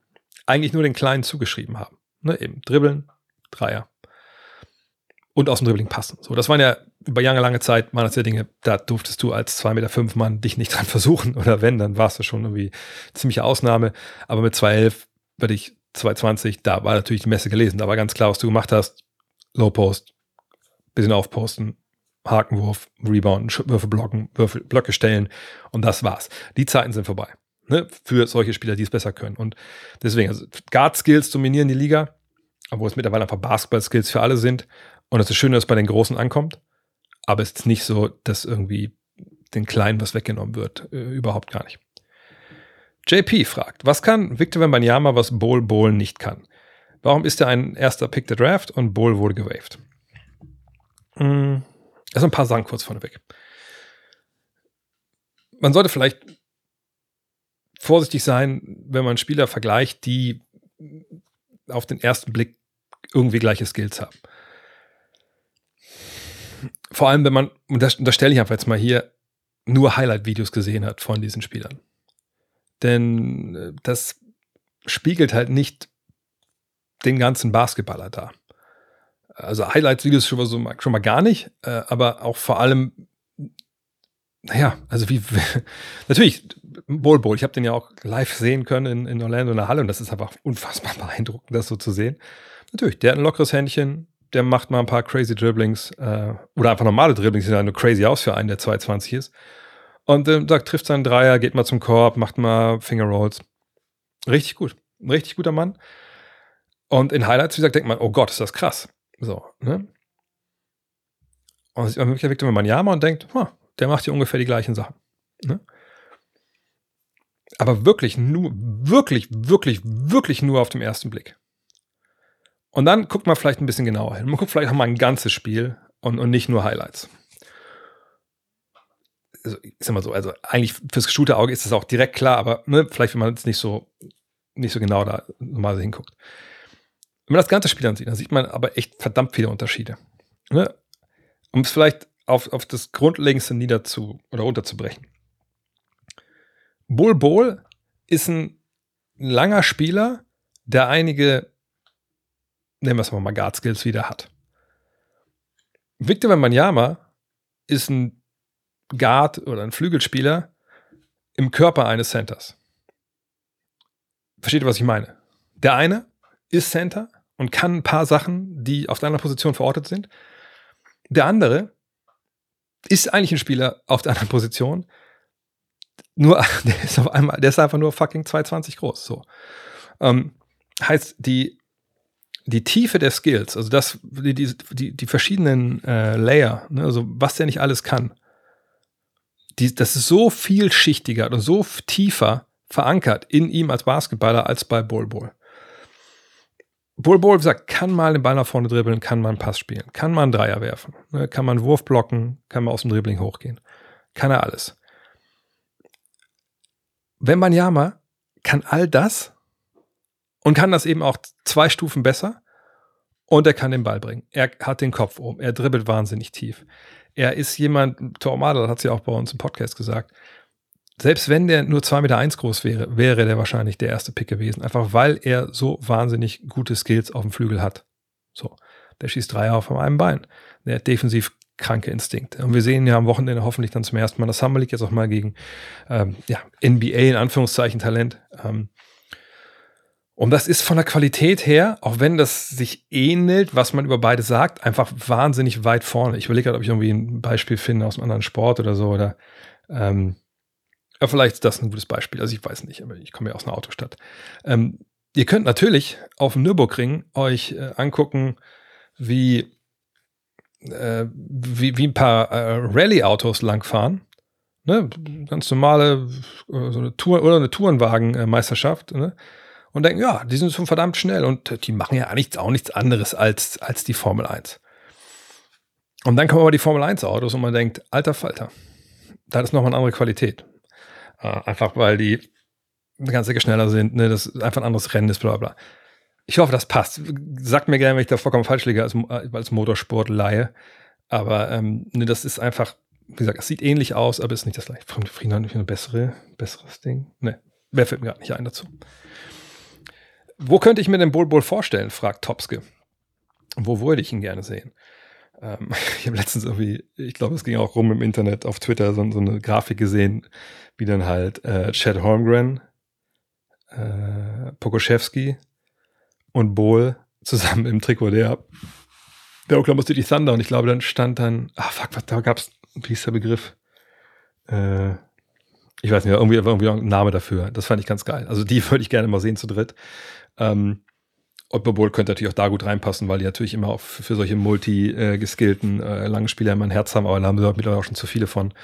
eigentlich nur den Kleinen zugeschrieben haben. Ne, eben Dribbeln, Dreier. Und aus dem Dribbling passen. So, das waren ja über lange, lange Zeit, waren das ja Dinge, da durftest du als 2,5 Meter fünf Mann dich nicht dran versuchen. Oder wenn, dann warst du schon irgendwie ziemliche Ausnahme. Aber mit 2,11 würde ich 2,20, da war natürlich die Messe gelesen. Da war ganz klar, was du gemacht hast. Low Post, bisschen aufposten, Hakenwurf, Rebound, Würfe blocken, Würfe, Blöcke stellen und das war's. Die Zeiten sind vorbei. Ne? Für solche Spieler, die es besser können. Und deswegen, also Guard-Skills dominieren die Liga, obwohl es mittlerweile einfach Basketball-Skills für alle sind. Und es ist schön, dass es bei den Großen ankommt. Aber es ist nicht so, dass irgendwie den Kleinen was weggenommen wird. Äh, überhaupt gar nicht. JP fragt, was kann Victor Wembanyama, was Bol Bol nicht kann? Warum ist er ein erster Pick der Draft und Bol wurde gewaved? Hm, also ein paar Sachen kurz vorneweg. Man sollte vielleicht vorsichtig sein, wenn man Spieler vergleicht, die auf den ersten Blick irgendwie gleiche Skills haben. Vor allem, wenn man, und das, das stelle ich einfach jetzt mal hier, nur Highlight-Videos gesehen hat von diesen Spielern. Denn äh, das spiegelt halt nicht den ganzen Basketballer da. Also Highlights-Videos schon, so, schon mal gar nicht, äh, aber auch vor allem, naja, also wie, natürlich, Bol Bol, ich habe den ja auch live sehen können in, in Orlando in der Halle und das ist einfach unfassbar beeindruckend, das so zu sehen. Natürlich, der hat ein lockeres Händchen, der macht mal ein paar crazy Dribblings äh, oder einfach normale Dribblings, die sehen nur crazy aus für einen, der 220 ist. Und äh, sagt, trifft seinen Dreier, geht mal zum Korb, macht mal Finger Rolls. Richtig gut. Ein richtig guter Mann. Und in Highlights, wie gesagt, denkt man, oh Gott, ist das krass. So, ne? Und sieht man wirklich Victor Manjama und denkt, huh, der macht hier ungefähr die gleichen Sachen. Ne? Aber wirklich nur, wirklich, wirklich, wirklich nur auf dem ersten Blick. Und dann guckt man vielleicht ein bisschen genauer hin. Man guckt vielleicht auch mal ein ganzes Spiel und, und nicht nur Highlights. Also, sag mal so, also eigentlich fürs geschulte Auge ist das auch direkt klar, aber ne, vielleicht, wenn man jetzt nicht so, nicht so genau da mal hinguckt. Wenn man das ganze Spiel ansieht, dann sieht man aber echt verdammt viele Unterschiede. Ne? Um es vielleicht auf, auf das Grundlegendste niederzu oder runterzubrechen. Bull Bol ist ein langer Spieler, der einige, nennen wir es mal Guard Skills wieder hat. Victor Wembanyama ist ein Guard oder ein Flügelspieler im Körper eines Centers. Versteht ihr, was ich meine? Der eine ist Center, und kann ein paar Sachen, die auf deiner Position verortet sind. Der andere ist eigentlich ein Spieler auf der anderen Position. Nur, der ist auf einmal, der ist einfach nur fucking 220 groß. So. Ähm, heißt, die, die Tiefe der Skills, also das, die, die, die verschiedenen äh, Layer, ne, also was der nicht alles kann, die, das ist so vielschichtiger und so tiefer verankert in ihm als Basketballer als bei Bol Bol. Bull Bull, wie gesagt, kann mal den Ball nach vorne dribbeln, kann mal einen Pass spielen, kann mal einen Dreier werfen, ne, kann mal einen Wurf blocken, kann mal aus dem Dribbling hochgehen. Kann er alles. Wenn man Yama kann all das und kann das eben auch zwei Stufen besser und er kann den Ball bringen. Er hat den Kopf oben, er dribbelt wahnsinnig tief. Er ist jemand, Tormada hat sie ja auch bei uns im Podcast gesagt, selbst wenn der nur 2,1 Meter eins groß wäre, wäre der wahrscheinlich der erste Pick gewesen. Einfach weil er so wahnsinnig gute Skills auf dem Flügel hat. So. Der schießt Dreier auf einem Bein. Der hat defensiv kranke Instinkte. Und wir sehen ja am Wochenende hoffentlich dann zum ersten Mal das Summer League jetzt auch mal gegen ähm, ja, NBA in Anführungszeichen Talent. Ähm, und das ist von der Qualität her, auch wenn das sich ähnelt, was man über beide sagt, einfach wahnsinnig weit vorne. Ich überlege gerade, ob ich irgendwie ein Beispiel finde aus einem anderen Sport oder so. Oder ähm, ja, vielleicht ist das ein gutes Beispiel. Also ich weiß nicht, aber ich komme ja aus einer Autostadt. Ähm, ihr könnt natürlich auf dem Nürburgring euch äh, angucken, wie, äh, wie, wie ein paar äh, Rallye-Autos langfahren. Ne? Ganz normale äh, so eine Tour oder eine Tourenwagen-Meisterschaft. Ne? Und denken, ja, die sind schon verdammt schnell und die machen ja nichts, auch nichts anderes als, als die Formel 1. Und dann kommen aber die Formel 1 Autos und man denkt, alter Falter, da ist nochmal eine andere Qualität. Äh, einfach weil die eine ganze Ecke schneller sind, ne, das einfach ein anderes Rennen ist, bla bla. Ich hoffe, das passt. Sagt mir gerne, wenn ich da vollkommen falsch liege als, als Motorsport-Laie. Aber ähm, ne, das ist einfach, wie gesagt, es sieht ähnlich aus, aber ist nicht das gleiche. Friedenheim ein bessere, besseres Ding? Ne, wer fällt mir gerade nicht ein dazu. Wo könnte ich mir den Bull Bull vorstellen, fragt Topske. Wo würde ich ihn gerne sehen? Ähm, ich habe letztens irgendwie, ich glaube, es ging auch rum im Internet, auf Twitter, so, so eine Grafik gesehen, wie dann halt äh, Chad Holmgren, äh, Pokoschewski und Bohl zusammen im Trikot der, der Oklahoma City Thunder. Und ich glaube, dann stand dann, ah fuck, was, da gab's, wie hieß der Begriff? Äh, ich weiß nicht, irgendwie, irgendwie ein Name dafür. Das fand ich ganz geil. Also die würde ich gerne mal sehen zu dritt. Ähm, Otto Bowl könnte natürlich auch da gut reinpassen, weil die natürlich immer auch für solche multi-geskillten äh, langen Spieler immer ein Herz haben, aber da haben wir mittlerweile auch schon zu viele von.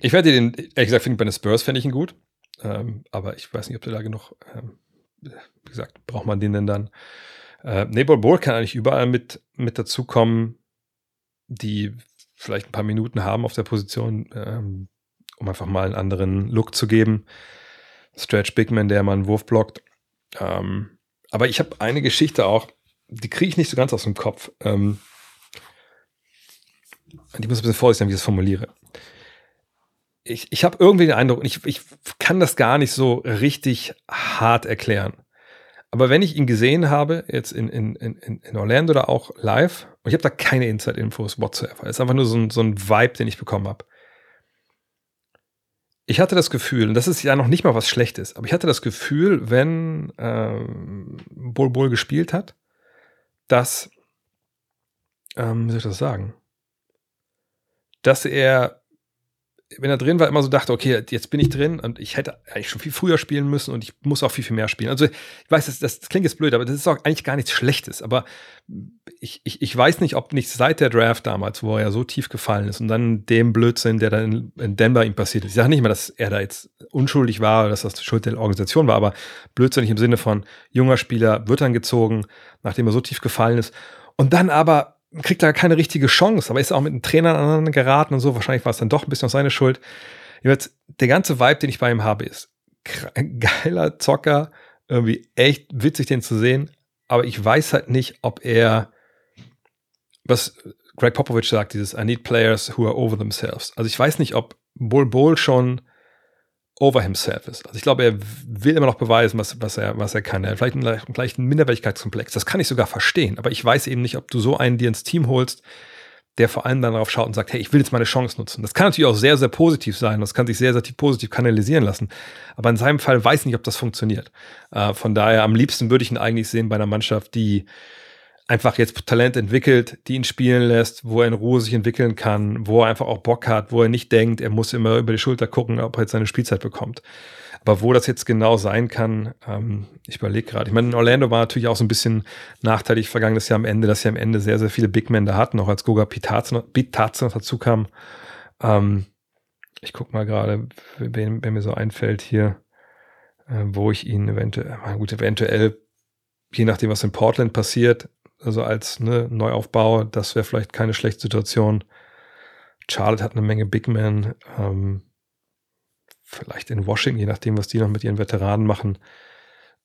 Ich werde den, ehrlich gesagt, finde ich bei den Spurs fände ich ihn gut. Ähm, aber ich weiß nicht, ob der da genug, ähm, wie gesagt, braucht man den denn dann? Äh, Nebol Bowl kann eigentlich überall mit, mit dazukommen, die vielleicht ein paar Minuten haben auf der Position, ähm, um einfach mal einen anderen Look zu geben. Stretch Bigman, der mal einen Wurf blockt. Ähm, aber ich habe eine Geschichte auch, die kriege ich nicht so ganz aus dem Kopf. Ähm, ich muss ein bisschen vorsichtig sein, wie ich das formuliere. Ich, ich habe irgendwie den Eindruck, ich, ich kann das gar nicht so richtig hart erklären. Aber wenn ich ihn gesehen habe, jetzt in, in, in, in Orlando oder auch live, und ich habe da keine Inside-Infos whatsoever, es ist einfach nur so ein, so ein Vibe, den ich bekommen habe. Ich hatte das Gefühl, und das ist ja noch nicht mal was Schlechtes, aber ich hatte das Gefühl, wenn ähm, Bol Bol gespielt hat, dass, ähm, wie soll ich das sagen, dass er wenn er drin war, immer so dachte, okay, jetzt bin ich drin und ich hätte eigentlich schon viel früher spielen müssen und ich muss auch viel, viel mehr spielen. Also ich weiß, das, das klingt jetzt blöd, aber das ist auch eigentlich gar nichts Schlechtes. Aber ich, ich, ich weiß nicht, ob nicht seit der Draft damals, wo er ja so tief gefallen ist und dann dem Blödsinn, der dann in, Denver ihm passiert ist. Ich sage nicht mal, dass er da jetzt unschuldig war oder dass das Schuld der Organisation war, aber blödsinnig im Sinne von junger Spieler wird dann gezogen, nachdem er so tief gefallen ist. Und dann aber kriegt da keine richtige Chance, aber ist auch mit den Trainern aneinander geraten und so. Wahrscheinlich war es dann doch ein bisschen auf seine Schuld. Jetzt, der ganze Vibe, den ich bei ihm habe, ist geiler Zocker, irgendwie echt witzig, den zu sehen. Aber ich weiß halt nicht, ob er, was Greg Popovich sagt, dieses I need players who are over themselves. Also ich weiß nicht, ob Bull Bull schon over himself ist. Also ich glaube, er will immer noch beweisen, was, was, er, was er kann. Er hat vielleicht einen, vielleicht einen Minderwertigkeitskomplex. Das kann ich sogar verstehen. Aber ich weiß eben nicht, ob du so einen dir ins Team holst, der vor allem dann darauf schaut und sagt, hey, ich will jetzt meine Chance nutzen. Das kann natürlich auch sehr, sehr positiv sein. Das kann sich sehr, sehr positiv kanalisieren lassen. Aber in seinem Fall weiß ich nicht, ob das funktioniert. Äh, von daher, am liebsten würde ich ihn eigentlich sehen bei einer Mannschaft, die einfach jetzt Talent entwickelt, die ihn spielen lässt, wo er in Ruhe sich entwickeln kann, wo er einfach auch Bock hat, wo er nicht denkt, er muss immer über die Schulter gucken, ob er jetzt seine Spielzeit bekommt. Aber wo das jetzt genau sein kann, ähm, ich überlege gerade. Ich meine, in Orlando war natürlich auch so ein bisschen nachteilig vergangenes Jahr am Ende, dass sie am Ende sehr, sehr viele Big Men da hatten, auch als Goga Pitazzo noch dazu kam. Ähm, ich gucke mal gerade, wer, wer, mir so einfällt hier, äh, wo ich ihn eventuell, gut, eventuell, je nachdem, was in Portland passiert, also als ne, Neuaufbau, das wäre vielleicht keine schlechte Situation. Charlotte hat eine Menge Big Men. Ähm, vielleicht in Washington, je nachdem, was die noch mit ihren Veteranen machen.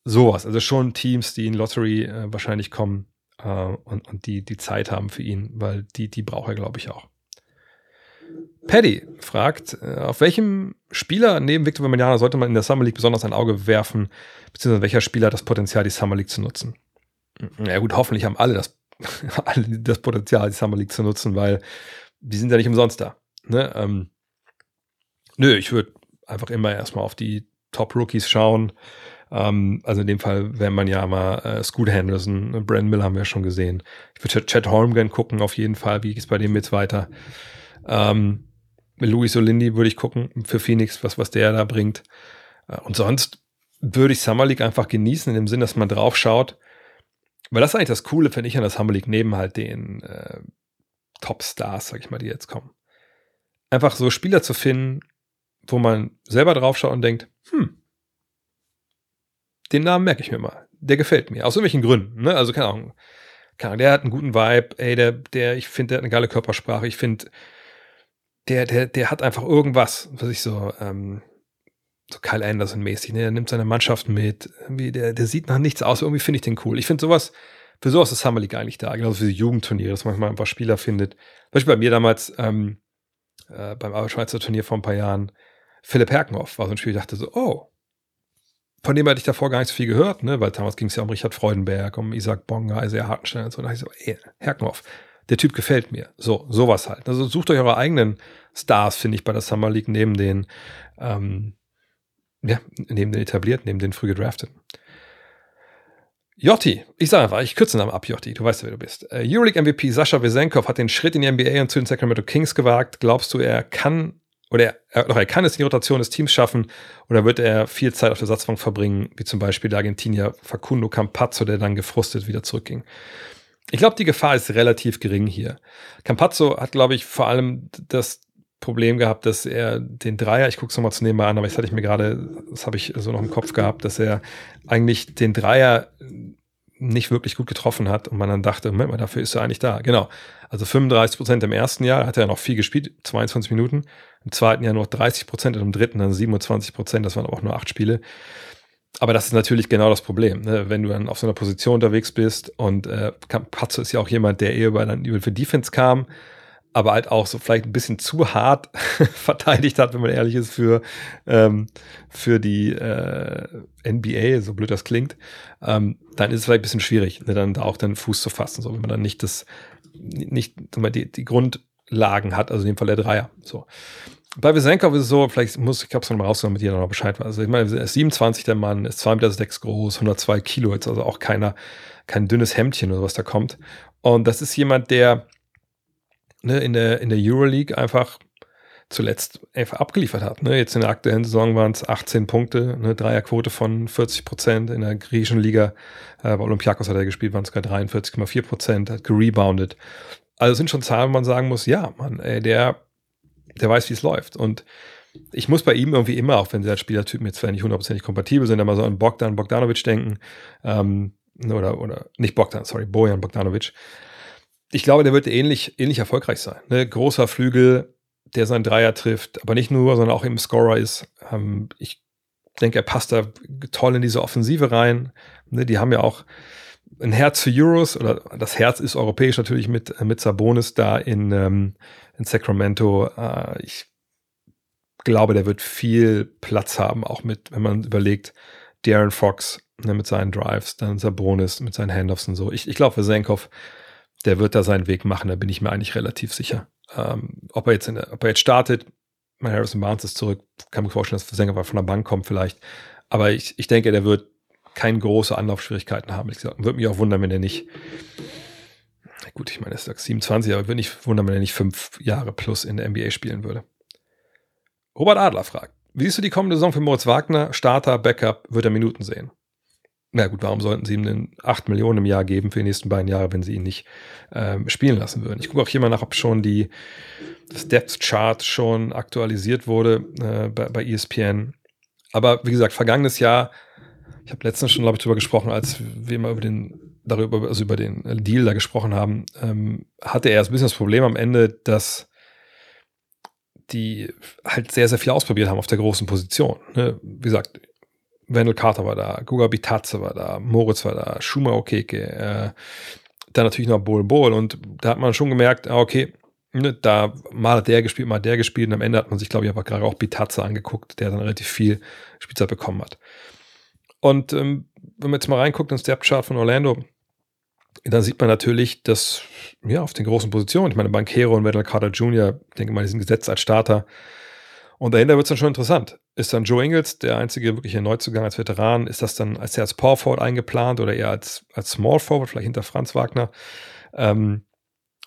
Sowas. Also schon Teams, die in Lottery äh, wahrscheinlich kommen äh, und, und die die Zeit haben für ihn, weil die, die braucht er, glaube ich, auch. Paddy fragt, äh, auf welchem Spieler neben Victor Wembanyama sollte man in der Summer League besonders ein Auge werfen, beziehungsweise welcher Spieler hat das Potenzial, die Summer League zu nutzen? Ja gut, hoffentlich haben alle das, alle das Potenzial, die Summer League zu nutzen, weil die sind ja nicht umsonst da. Ne? Ähm, nö, ich würde einfach immer erstmal auf die Top-Rookies schauen. Ähm, also in dem Fall wenn man ja mal äh, Scoot Henderson, Brand Miller haben wir schon gesehen. Ich würde Chad Holmgren gucken, auf jeden Fall. Wie geht es bei dem jetzt weiter? Ähm, mit Louis Olindi würde ich gucken für Phoenix, was, was der da bringt. Äh, und sonst würde ich Summer League einfach genießen, in dem Sinn, dass man drauf schaut, weil das ist eigentlich das Coole, finde ich, an der Summer League, neben halt den äh, Top-Stars, sag ich mal, die jetzt kommen. Einfach so Spieler zu finden, wo man selber drauf schaut und denkt, hm, den Namen merke ich mir mal. Der gefällt mir. Aus irgendwelchen Gründen. Ne? Also keine Ahnung. Keine Ahnung. Der hat einen guten Vibe. Ey, der, der, ich finde, der hat eine geile Körpersprache. Ich finde, der, der, der hat einfach irgendwas, was ich so, ähm, so Kyle Anderson-mäßig, ne? Der nimmt seine Mannschaft mit. Irgendwie, der, der sieht nach nichts aus. Irgendwie finde ich den cool. Ich finde sowas, für sowas ist Summer League eigentlich da. Genauso wie Jugendturniere, dass man manchmal ein paar Spieler findet. Zum Beispiel bei mir damals ähm, äh, beim Schweizer Turnier vor ein paar Jahren. Philipp Herkenhoff war so ein Spiel, ich dachte so, oh, von dem hatte ich davor gar nicht so viel gehört, ne? weil damals ging es ja um Richard Freudenberg, um Isaac Bonga, Isaiah Hartenstein und so. Da dachte ich so, ey, Herkenhoff, der Typ gefällt mir. So, sowas halt. Also sucht euch eure eigenen Stars, finde ich, bei der Summer League, neben den, ähm, ja, neben den etablierten, neben den früh gedrafteten. Jotti, ich sage einfach, ich kürze den Namen ab, Jotti, du weißt ja, wer du bist. Äh, Euroleague MVP Sascha Wesenkov hat den Schritt in die NBA und zu den Sacramento Kings gewagt. Glaubst du, er kann oder er, doch er kann es in die Rotation des Teams schaffen oder wird er viel Zeit auf der Satzbank verbringen, wie zum Beispiel der Argentinier Facundo Campazzo, der dann gefrustet wieder zurückging. Ich glaube, die Gefahr ist relativ gering hier. Campazzo hat, glaube ich, vor allem das Problem gehabt, dass er den Dreier, ich gucke es nochmal zu nebenbei an, aber das hatte ich mir gerade, das habe ich so noch im Kopf gehabt, dass er eigentlich den Dreier nicht wirklich gut getroffen hat und man dann dachte, Moment mal, dafür ist er eigentlich da. Genau. Also 35 Prozent im ersten Jahr hat er noch viel gespielt, 22 Minuten. Im zweiten Jahr nur 30 Prozent und im dritten dann 27 Prozent. Das waren aber auch nur acht Spiele. Aber das ist natürlich genau das Problem, ne? wenn du dann auf so einer Position unterwegs bist und äh, Patzo ist ja auch jemand, der eher über, dann über für Defense kam aber halt auch so vielleicht ein bisschen zu hart verteidigt hat, wenn man ehrlich ist, für, ähm, für die äh, NBA, so blöd das klingt, ähm, dann ist es vielleicht ein bisschen schwierig, ne, dann da auch den Fuß zu fassen, so wenn man dann nicht das, nicht die, die Grundlagen hat, also in dem Fall der Dreier. So. Bei Wisenkov ist es so, vielleicht muss, ich habe es nochmal rausgenommen, damit jeder noch Bescheid weiß. Also ich meine, er ist 27 der Mann, ist 2,6 Meter groß, 102 Kilo, jetzt also auch keiner, kein dünnes Hemdchen oder was da kommt. Und das ist jemand, der ne, in, der, in der Euroleague einfach zuletzt einfach abgeliefert hat. Ne? Jetzt in der aktuellen Saison waren es 18 Punkte, eine Dreierquote von 40 Prozent. In der griechischen Liga, äh, bei Olympiakos hat er gespielt, waren es sogar 43,4 Prozent, hat gerebounded. Also sind schon Zahlen, wo man sagen muss, ja, man, ey, der, der weiß, wie es läuft. Und ich muss bei ihm irgendwie immer, auch wenn der Spielertypen jetzt vielleicht nicht hundertprozentig kompatibel sind, immer so an Bogdan Bogdanovic denken. Ähm, oder, oder nicht Bogdan, sorry, Bojan Bogdanovic ich glaube, der wird ähnlich, ähnlich erfolgreich sein. Ne? Großer Flügel, der seinen Dreier trifft, aber nicht nur, sondern auch im Scorer ist. Ähm, ich denke, er passt da toll in diese Offensive rein. Ne? Die haben ja auch ein Herz für Euros, oder das Herz ist europäisch natürlich mit, mit Sabonis da in, ähm, in Sacramento. Äh, ich glaube, der wird viel Platz haben, auch mit, wenn man überlegt, Darren Fox ne, mit seinen Drives, dann Sabonis mit seinen Handoffs und so. Ich, ich glaube, für Senkov der wird da seinen Weg machen, da bin ich mir eigentlich relativ sicher. Ähm, ob, er jetzt in, ob er jetzt startet, mein Harrison Barnes ist zurück, kann mir vorstellen, dass Sänger von der Bank kommt vielleicht. Aber ich, ich denke, der wird keine große Anlaufschwierigkeiten haben. Ich würde mich auch wundern, wenn er nicht, gut, ich meine, er ist 27, aber würde mich wundern, wenn er nicht fünf Jahre plus in der NBA spielen würde. Robert Adler fragt, wie siehst du die kommende Saison für Moritz Wagner? Starter, Backup, wird er Minuten sehen? Na gut, warum sollten sie ihm denn 8 Millionen im Jahr geben für die nächsten beiden Jahre, wenn sie ihn nicht ähm, spielen lassen würden? Ich gucke auch hier mal nach, ob schon die, das Depth Chart schon aktualisiert wurde äh, bei, bei ESPN. Aber wie gesagt, vergangenes Jahr, ich habe letztens schon, glaube ich, darüber gesprochen, als wir mal über den, darüber, also über den Deal da gesprochen haben, ähm, hatte er ein bisschen das Problem am Ende, dass die halt sehr, sehr viel ausprobiert haben auf der großen Position. Ne? Wie gesagt, Wendell Carter war da, Guga Bitazze war da, Moritz war da, Schuma Okeke, äh, dann natürlich noch Bol Bol und da hat man schon gemerkt, ah, okay, ne, da mal hat der gespielt, mal hat der gespielt und am Ende hat man sich, glaube ich, einfach gerade auch Bitazze angeguckt, der dann relativ viel Spielzeit bekommen hat. Und ähm, wenn man jetzt mal reinguckt ins Depth-Chart von Orlando, dann sieht man natürlich, dass ja auf den großen Positionen, ich meine, Bankero und Wendell Carter Jr., denke mal, die sind gesetzt als Starter, und dahinter wird es dann schon interessant. Ist dann Joe Ingles der einzige wirkliche Neuzugang als Veteran? Ist das dann als er als Power Forward eingeplant oder eher als, als Small Forward, vielleicht hinter Franz Wagner? Ähm,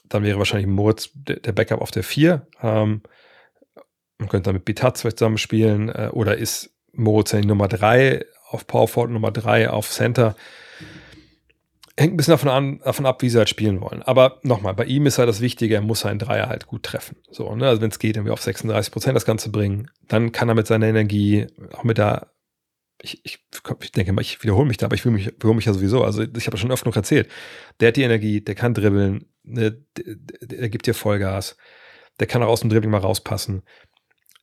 dann wäre wahrscheinlich Moritz der, Backup auf der 4. Ähm, man könnte dann mit Bitatz vielleicht zusammenspielen. Äh, oder ist Moritz die Nummer 3 auf Power Forward, Nummer 3 auf Center? Hängt ein bisschen davon, an, davon ab, wie sie halt spielen wollen. Aber nochmal, bei ihm ist halt das Wichtige, er muss seinen Dreier halt gut treffen. So, ne? Also wenn es geht, irgendwie auf 36 Prozent das Ganze bringen, dann kann er mit seiner Energie, auch mit der, ich, ich, ich denke mal, ich wiederhole mich da, aber ich will mich, wiederhole mich ja sowieso. Also ich habe schon oft noch erzählt. Der hat die Energie, der kann dribbeln, ne, der, der, der gibt dir Vollgas, der kann auch aus dem Dribbling mal rauspassen.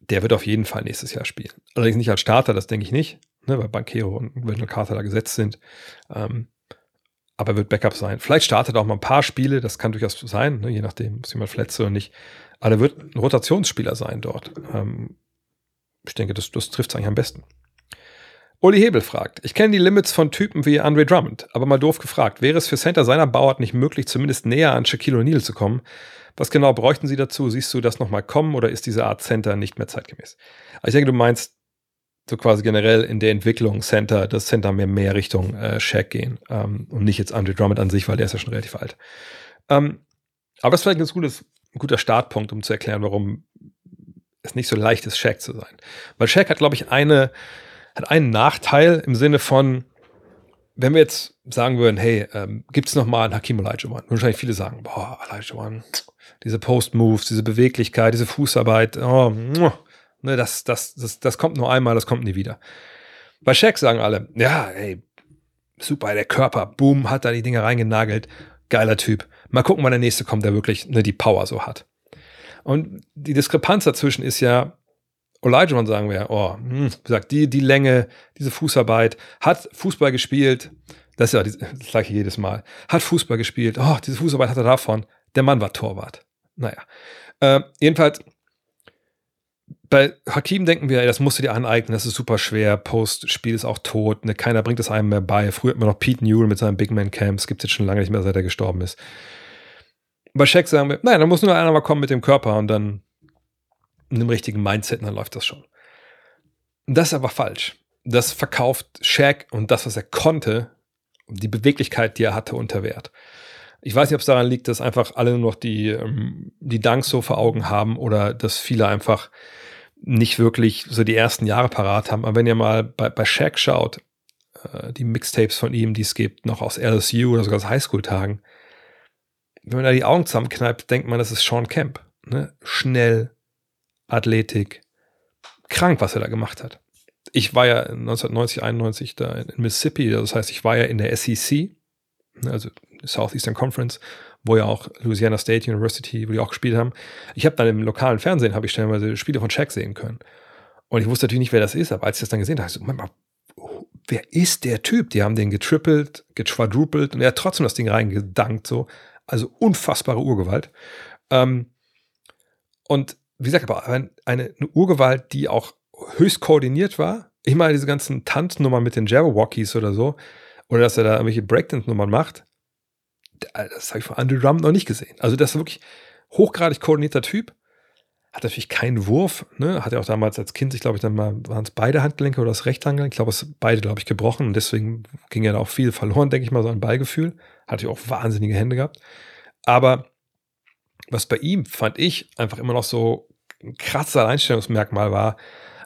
der wird auf jeden Fall nächstes Jahr spielen. Allerdings nicht als Starter, das denke ich nicht, ne, weil Bankero und Wendell Carter da gesetzt sind. Ähm, aber er wird Backup sein. Vielleicht startet er auch mal ein paar Spiele, das kann durchaus sein, ne, je nachdem, ob jemand verletzt oder nicht. Aber er wird ein Rotationsspieler sein dort. Ähm, ich denke, das, das trifft es eigentlich am besten. Uli Hebel fragt, ich kenne die Limits von Typen wie Andre Drummond, aber mal doof gefragt, wäre es für Center seiner Bauart nicht möglich, zumindest näher an Shaquille O'Neal zu kommen? Was genau bräuchten sie dazu? Siehst du das nochmal kommen oder ist diese Art Center nicht mehr zeitgemäß? Also ich denke, du meinst so quasi generell in der Entwicklung Center, dass Center mehr, mehr Richtung äh, Shaq gehen ähm, und nicht jetzt Andre Drummond an sich, weil der ist ja schon relativ alt. Ähm, aber das ist vielleicht ein, gutes, ein guter Startpunkt, um zu erklären, warum es nicht so leicht ist, Shaq zu sein. Weil Shaq hat, glaube ich, eine hat einen Nachteil im Sinne von, wenn wir jetzt sagen würden, hey, ähm, gibt es nochmal einen Hakim Olajuwon? Wahrscheinlich viele sagen, boah, Olajuwon, diese Post-Moves, diese Beweglichkeit, diese Fußarbeit, oh, ne, das, das, das, das kommt nur einmal, das kommt nie wieder. Bei Shaq sagen alle, ja, ey, super, der Körper, boom, hat da die Dinge reingenagelt, geiler Typ. Mal gucken, wann der nächste kommt, der wirklich ne, die Power so hat. Und die Diskrepanz dazwischen ist ja, Olajuwon sagen wir, oh, hm, gesagt, die, die Länge, diese Fußarbeit, hat Fußball gespielt, das ist ja das gleiche jedes Mal, hat Fußball gespielt, oh, diese Fußarbeit hat er davon, der Mann war Torwart. Naja, äh, jedenfalls, bei Hakim denken wir, ey, das musst du dir aneignen, das ist super schwer, Post-Spiel ist auch tot, ne, keiner bringt es einem mehr bei. Früher hat man noch Pete Newell mit seinem Big Man Camps, gibt es jetzt schon lange nicht mehr, seit er gestorben ist. Bei Shaq sagen wir, nein, da muss nur einer mal kommen mit dem Körper und dann einem richtigen Mindset, dann läuft das schon. Das ist aber falsch. Das verkauft Shaq und das, was er konnte, die Beweglichkeit, die er hatte, unter Wert. Ich weiß nicht, ob es daran liegt, dass einfach alle nur noch die, ähm, die Dunks so vor Augen haben oder dass viele einfach nicht wirklich so die ersten Jahre parat haben. Aber wenn ihr mal bei, bei Shaq schaut, äh, die Mixtapes von ihm, die es gibt, noch aus LSU oder sogar aus Highschool-Tagen, wenn man da die Augen zusammenkneipt, denkt man, das ist Sean Kemp. Ne? Schnell, Athletik. Krank, was er da gemacht hat. Ich war ja 1990, 91 da in Mississippi, das heißt, ich war ja in der SEC, ne, also Southeastern Conference, wo ja auch Louisiana State University, wo die auch gespielt haben. Ich habe dann im lokalen Fernsehen, habe ich stellenweise Spiele von Shaq sehen können. Und ich wusste natürlich nicht, wer das ist, aber als ich das dann gesehen habe, ich so, mal, wer ist der Typ? Die haben den getrippelt, gequadrupelt und er hat trotzdem das Ding reingedankt, so. Also unfassbare Urgewalt. Ähm, und wie gesagt, aber eine, eine Urgewalt, die auch höchst koordiniert war. Ich meine, diese ganzen Tanznummern mit den Jabberwockies oder so, oder dass er da irgendwelche Breakdance-Nummern macht, das habe ich von Andrew Drum noch nicht gesehen. Also, das ist wirklich hochgradig koordinierter Typ. Hat natürlich keinen Wurf, ne? Hat er auch damals als Kind, ich glaube, dann mal, waren es beide Handgelenke oder das rechte Handgelenk. Ich glaube, es beide, glaube ich, gebrochen und deswegen ging er da auch viel verloren, denke ich mal, so ein Ballgefühl. Hatte auch wahnsinnige Hände gehabt. Aber was bei ihm, fand ich, einfach immer noch so ein krasses Alleinstellungsmerkmal war,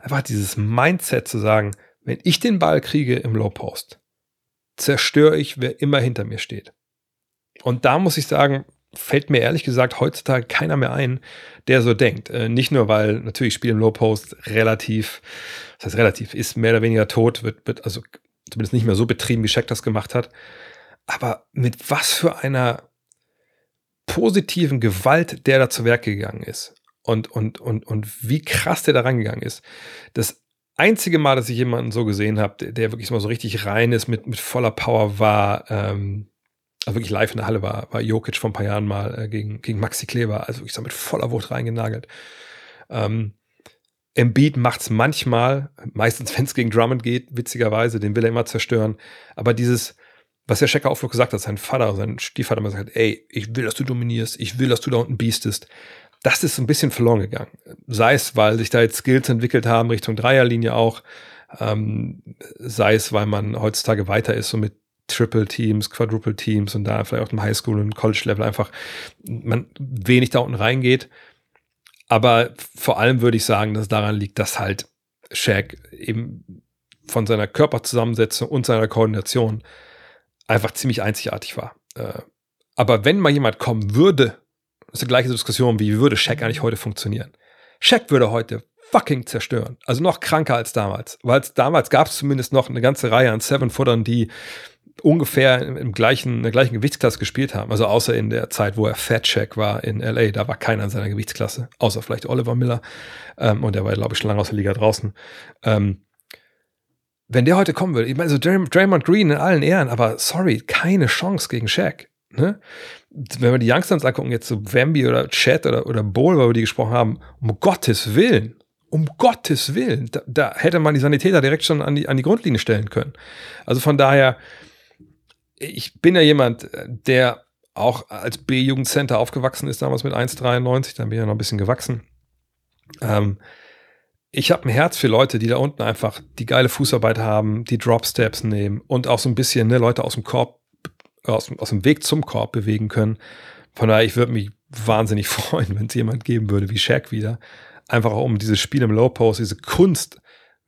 einfach dieses Mindset zu sagen, wenn ich den Ball kriege im Low Post, zerstöre ich, wer immer hinter mir steht. Und da muss ich sagen, fällt mir ehrlich gesagt heutzutage keiner mehr ein, der so denkt. Äh, nicht nur, weil natürlich Spiel im Low Post relativ, das heißt relativ, ist mehr oder weniger tot, wird, wird also zumindest nicht mehr so betrieben, wie Scheck das gemacht hat. Aber mit was für einer positiven Gewalt der da zu Werk gegangen ist und, und, und, und wie krass der da rangegangen ist. Das einzige Mal, dass ich jemanden so gesehen habe, der, der, wirklich mal so richtig rein ist, mit, mit voller Power war, ähm, also wirklich live in der Halle war, war Jokic vor ein paar Jahren mal äh, gegen, gegen Maxi Kleber, also wirklich so mit voller Wucht reingenagelt. Ähm, Embiid macht es manchmal, meistens wenn es gegen Drummond geht, witzigerweise, den will er immer zerstören. Aber dieses, was der Checker auch gesagt hat, sein Vater, sein Stiefvater immer gesagt hat, ey, ich will, dass du dominierst, ich will, dass du da unten biestest. Das ist ein bisschen verloren gegangen. Sei es, weil sich da jetzt Skills entwickelt haben, Richtung Dreierlinie auch, ähm, sei es, weil man heutzutage weiter ist, so mit Triple Teams, Quadruple Teams und da vielleicht auch im Highschool und College Level einfach man wenig da unten reingeht. Aber vor allem würde ich sagen, dass daran liegt, dass halt Shaq eben von seiner Körperzusammensetzung und seiner Koordination einfach ziemlich einzigartig war. Äh, aber wenn mal jemand kommen würde, ist die gleiche Diskussion, wie würde Shaq eigentlich heute funktionieren? Shaq würde heute fucking zerstören. Also noch kranker als damals. Weil damals gab es zumindest noch eine ganze Reihe an Seven-Footern, die ungefähr im gleichen, in der gleichen Gewichtsklasse gespielt haben. Also außer in der Zeit, wo er Fat Check war in LA, da war keiner in seiner Gewichtsklasse, außer vielleicht Oliver Miller. Ähm, und der war, glaube ich, schon lange aus der Liga draußen. Ähm, wenn der heute kommen würde, ich meine, so Draymond Green in allen Ehren, aber sorry, keine Chance gegen Shaq. Ne? Wenn wir die Youngsters angucken, jetzt so Wemby oder Chat oder, oder Bowl, wir die gesprochen haben, um Gottes Willen, um Gottes Willen, da, da, hätte man die Sanitäter direkt schon an die, an die Grundlinie stellen können. Also von daher, ich bin ja jemand, der auch als B-Jugendcenter aufgewachsen ist, damals mit 1,93, dann bin ich ja noch ein bisschen gewachsen. Ähm, ich habe ein Herz für Leute, die da unten einfach die geile Fußarbeit haben, die Drop-Steps nehmen und auch so ein bisschen ne, Leute aus dem Korb, aus, aus dem Weg zum Korb bewegen können. Von daher, ich würde mich wahnsinnig freuen, wenn es jemand geben würde wie Shaq wieder. Einfach auch um dieses Spiel im Low Post, diese Kunst,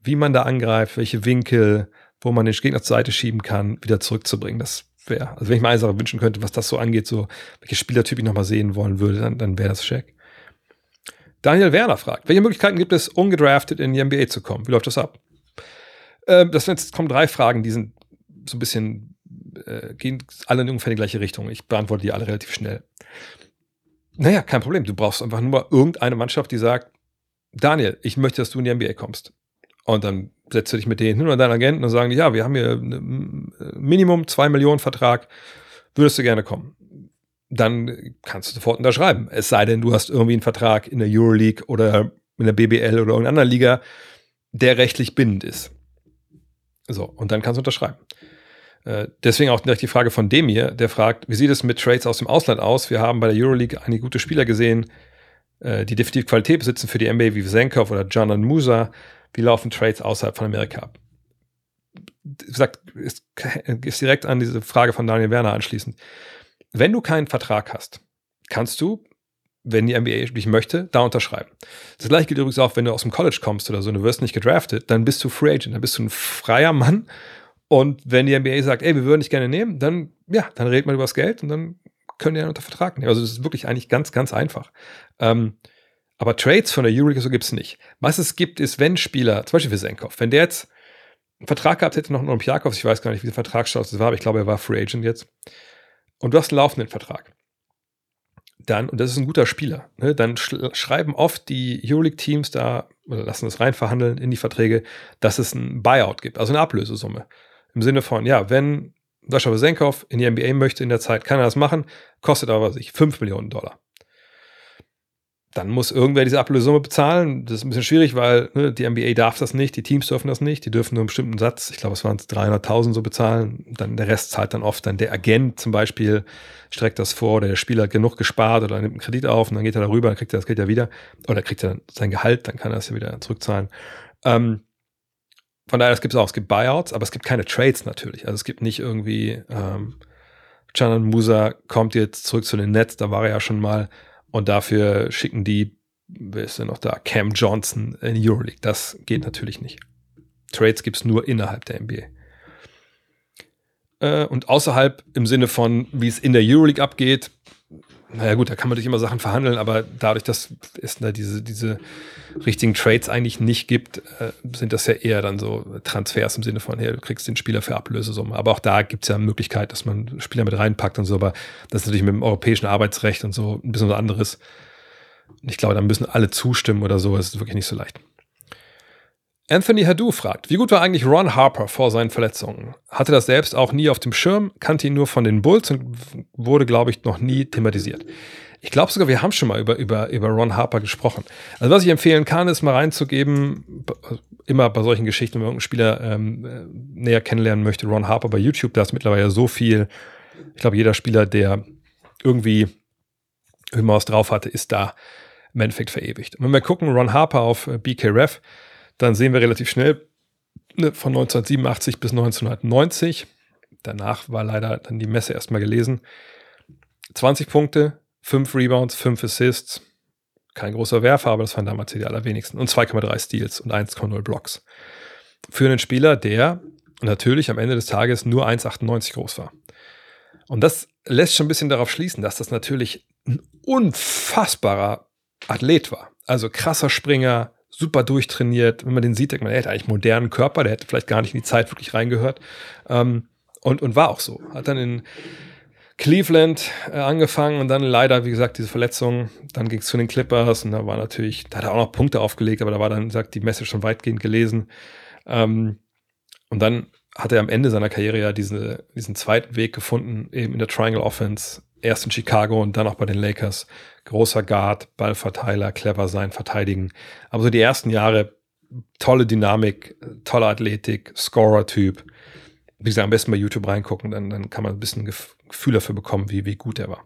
wie man da angreift, welche Winkel, wo man den Gegner zur Seite schieben kann, wieder zurückzubringen. Das wäre, also wenn ich mir eine Sache wünschen könnte, was das so angeht, so welche Spielertyp ich nochmal sehen wollen würde, dann, dann wäre das Shaq. Daniel Werner fragt, welche Möglichkeiten gibt es, ungedraftet in die NBA zu kommen? Wie läuft das ab? Ähm, das jetzt kommen drei Fragen, die sind so ein bisschen, äh, gehen alle in ungefähr die gleiche Richtung. Ich beantworte die alle relativ schnell. Naja, kein Problem. Du brauchst einfach nur irgendeine Mannschaft, die sagt, Daniel, ich möchte, dass du in die NBA kommst. Und dann setzt du dich mit denen hin oder deinen Agenten und sagen, ja, wir haben hier Minimum zwei Millionen Vertrag, würdest du gerne kommen? Dann kannst du sofort unterschreiben. Es sei denn, du hast irgendwie einen Vertrag in der Euroleague oder in der BBL oder irgendeiner Liga, der rechtlich bindend ist. So, und dann kannst du unterschreiben. Äh, deswegen auch die Frage von dem hier, der fragt, wie sieht es mit Trades aus dem Ausland aus? Wir haben bei der Euroleague einige gute Spieler gesehen, äh, die definitiv Qualität besitzen für die NBA wie Vesenkov oder John Musa. Wie laufen Trades außerhalb von Amerika ab? Wie gesagt, ist, ist direkt an diese Frage von Daniel Werner anschließend. Wenn du keinen Vertrag hast, kannst du, wenn die NBA dich möchte, da unterschreiben. Das gleiche gilt übrigens auch, wenn du aus dem College kommst oder so, und du wirst nicht gedraftet, dann bist du Free Agent, dann bist du ein freier Mann. Und wenn die NBA sagt, ey, wir würden dich gerne nehmen, dann, ja, dann redet man über das Geld und dann können die dann unter Vertrag nehmen. Also das ist wirklich eigentlich ganz, ganz einfach. Ähm, aber Trades von der Euroleague so gibt es nicht. Was es gibt, ist, wenn Spieler, zum Beispiel für Senkov, wenn der jetzt einen Vertrag gehabt hätte, noch einen Olympiakos, ich weiß gar nicht, wie der Vertragsstatus war, aber ich glaube, er war Free Agent jetzt. Und du hast einen laufenden Vertrag. Dann, und das ist ein guter Spieler, ne, dann sch schreiben oft die Euroleague-Teams da, oder lassen das rein verhandeln in die Verträge, dass es ein Buyout gibt, also eine Ablösesumme. Im Sinne von, ja, wenn Sascha Vesenkov in die NBA möchte in der Zeit, kann er das machen, kostet aber sich 5 Millionen Dollar dann muss irgendwer diese Ablösesumme bezahlen. Das ist ein bisschen schwierig, weil ne, die NBA darf das nicht, die Teams dürfen das nicht, die dürfen nur einen bestimmten Satz, ich glaube, es waren 300.000 so bezahlen. Dann der Rest zahlt dann oft dann der Agent zum Beispiel, streckt das vor der Spieler hat genug gespart oder nimmt einen Kredit auf und dann geht er darüber, dann kriegt er das Geld ja wieder oder kriegt er sein Gehalt, dann kann er es ja wieder zurückzahlen. Ähm, von daher, es gibt es auch, es gibt Buyouts, aber es gibt keine Trades natürlich. Also es gibt nicht irgendwie, ähm, Canan Musa kommt jetzt zurück zu den Nets, da war er ja schon mal und dafür schicken die, wer ist denn noch da, Cam Johnson in die Euroleague. Das geht natürlich nicht. Trades gibt es nur innerhalb der NBA. Äh, und außerhalb im Sinne von, wie es in der Euroleague abgeht, naja gut, da kann man natürlich immer Sachen verhandeln, aber dadurch, dass es da diese, diese richtigen Trades eigentlich nicht gibt, äh, sind das ja eher dann so Transfers im Sinne von, hey, du kriegst den Spieler für Ablösesumme. Aber auch da gibt es ja Möglichkeit, dass man Spieler mit reinpackt und so, aber das ist natürlich mit dem europäischen Arbeitsrecht und so ein bisschen was anderes. Ich glaube, da müssen alle zustimmen oder so, das ist wirklich nicht so leicht. Anthony Hadou fragt, wie gut war eigentlich Ron Harper vor seinen Verletzungen? Hatte das selbst auch nie auf dem Schirm, kannte ihn nur von den Bulls und wurde, glaube ich, noch nie thematisiert. Ich glaube sogar, wir haben schon mal über, über, über Ron Harper gesprochen. Also was ich empfehlen kann, ist mal reinzugeben, immer bei solchen Geschichten, wenn man irgendeinen Spieler ähm, äh, näher kennenlernen möchte, Ron Harper bei YouTube, da ist mittlerweile so viel. Ich glaube, jeder Spieler, der irgendwie immer was drauf hatte, ist da im Endeffekt verewigt. Und wenn wir gucken, Ron Harper auf äh, BKRef, dann sehen wir relativ schnell ne, von 1987 bis 1990. Danach war leider dann die Messe erstmal gelesen. 20 Punkte, 5 Rebounds, 5 Assists. Kein großer Werfer, aber das waren damals die allerwenigsten. Und 2,3 Steals und 1,0 Blocks. Für einen Spieler, der natürlich am Ende des Tages nur 1,98 groß war. Und das lässt schon ein bisschen darauf schließen, dass das natürlich ein unfassbarer Athlet war. Also krasser Springer, super durchtrainiert. Wenn man den sieht, denkt man, er hätte eigentlich einen modernen Körper, der hätte vielleicht gar nicht in die Zeit wirklich reingehört. Ähm, Und, und war auch so. Hat dann in Cleveland äh, angefangen und dann leider, wie gesagt, diese Verletzung. Dann ging es zu den Clippers und da war natürlich, da hat er auch noch Punkte aufgelegt, aber da war dann, gesagt, die Message schon weitgehend gelesen. Ähm, und dann hat er am Ende seiner Karriere ja diese, diesen zweiten Weg gefunden, eben in der Triangle Offense. Erst in Chicago und dann auch bei den Lakers. Großer Guard, Ballverteiler, clever sein, verteidigen. Aber so die ersten Jahre, tolle Dynamik, tolle Athletik, Scorer-Typ. Wie gesagt, am besten bei YouTube reingucken, dann, dann kann man ein bisschen Gefühl dafür bekommen, wie, wie gut er war.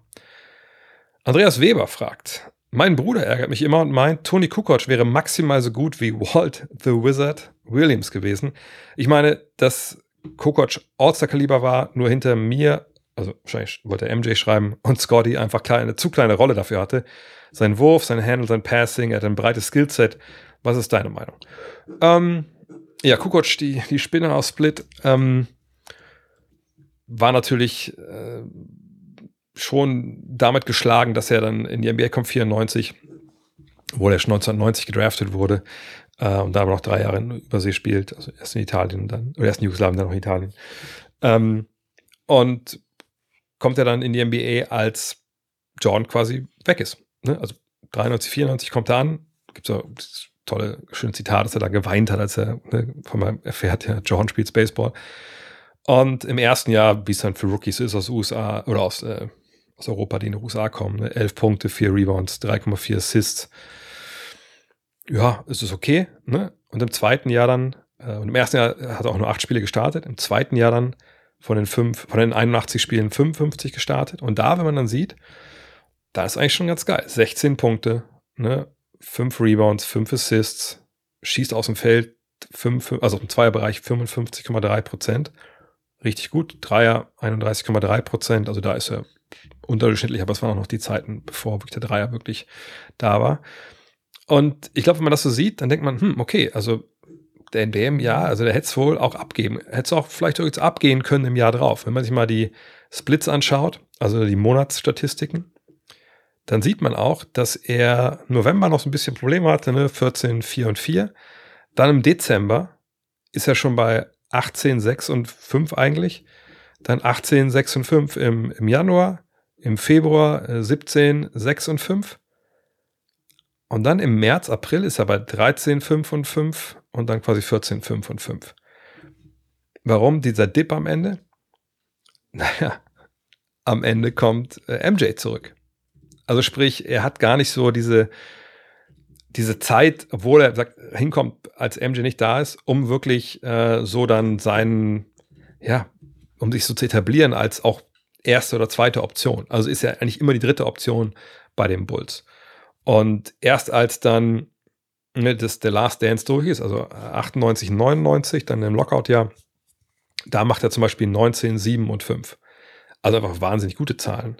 Andreas Weber fragt, mein Bruder ärgert mich immer und meint, Tony Kukoc wäre maximal so gut wie Walt the Wizard Williams gewesen. Ich meine, dass Kukoc All-Star-Kaliber war, nur hinter mir, also wahrscheinlich wollte er MJ schreiben, und Scotty einfach eine zu kleine Rolle dafür hatte. Sein Wurf, sein Handle, sein Passing, er hat ein breites Skillset. Was ist deine Meinung? Ähm, ja, Kukoc, die, die Spinne aus Split, ähm, war natürlich äh, schon damit geschlagen, dass er dann in die NBA kommt, 94, wo er schon 1990 gedraftet wurde äh, und da aber noch drei Jahre in Übersee spielt, also erst in Italien dann, oder erst in Jugoslawien, dann noch in Italien. Ähm, und kommt er dann in die NBA, als John quasi weg ist. Ne? Also 93, 94 kommt er an, gibt es das tolle, schöne Zitat, dass er da geweint hat, als er ne, von meinem erfährt, ja, John spielt Baseball. Und im ersten Jahr, wie es dann für Rookies ist, aus USA oder aus, äh, aus Europa, die in die USA kommen, ne? 11 Punkte, 4 Rebounds, 3,4 Assists. Ja, ist es okay. Ne? Und im zweiten Jahr dann, äh, und im ersten Jahr hat er auch nur 8 Spiele gestartet, im zweiten Jahr dann von den, fünf, von den 81 Spielen 55 gestartet. Und da, wenn man dann sieht, da ist eigentlich schon ganz geil. 16 Punkte, ne? 5 Rebounds, 5 Assists, schießt aus dem Feld, 5, also im Zweierbereich 55,3 Prozent richtig gut. Dreier 31,3 Prozent. Also da ist er unterdurchschnittlich, aber es waren auch noch die Zeiten, bevor wirklich der Dreier wirklich da war. Und ich glaube, wenn man das so sieht, dann denkt man, hm, okay, also der NBM, ja, also der hätte es wohl auch abgeben. Hätte es auch vielleicht jetzt abgehen können im Jahr drauf. Wenn man sich mal die Splits anschaut, also die Monatsstatistiken, dann sieht man auch, dass er November noch so ein bisschen Probleme hatte, ne? 14, 4 und 4. Dann im Dezember ist er schon bei 18, 6 und 5 eigentlich. Dann 18, 6 und 5 im, im Januar. Im Februar äh, 17, 6 und 5. Und dann im März, April ist er bei 13, 5 und 5 und dann quasi 14, 5 und 5. Warum dieser Dip am Ende? Naja, am Ende kommt äh, MJ zurück. Also sprich, er hat gar nicht so diese, diese Zeit, obwohl er sagt, hinkommt, als MJ nicht da ist, um wirklich äh, so dann seinen, ja, um sich so zu etablieren als auch erste oder zweite Option. Also ist er eigentlich immer die dritte Option bei den Bulls. Und erst als dann ne, das, der Last Dance durch ist, also 98, 99, dann im Lockout-Jahr, da macht er zum Beispiel 19, 7 und 5. Also einfach wahnsinnig gute Zahlen.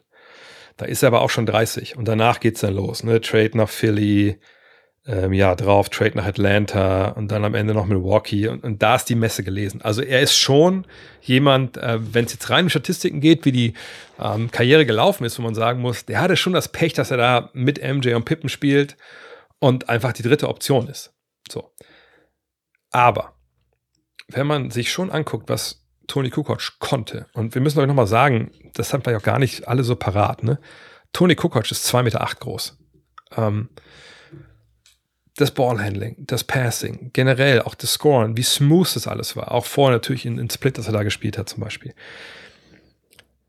Da ist er aber auch schon 30 und danach geht es dann los. Ne? Trade nach Philly, ähm, ja, drauf, Trade nach Atlanta und dann am Ende noch Milwaukee und, und da ist die Messe gelesen. Also er ist schon jemand, äh, wenn es jetzt rein um Statistiken geht, wie die ähm, Karriere gelaufen ist, wo man sagen muss, der hatte schon das Pech, dass er da mit MJ und Pippen spielt und einfach die dritte Option ist. So. Aber wenn man sich schon anguckt, was Tony Kukoc konnte, und wir müssen euch nochmal sagen, das haben vielleicht auch gar nicht alle so parat, ne? Tony Kukoc ist zwei Meter acht groß. Ähm, das Ballhandling, das Passing, generell auch das Scoren, wie smooth das alles war. Auch vorher natürlich in, in Split, das er da gespielt hat zum Beispiel.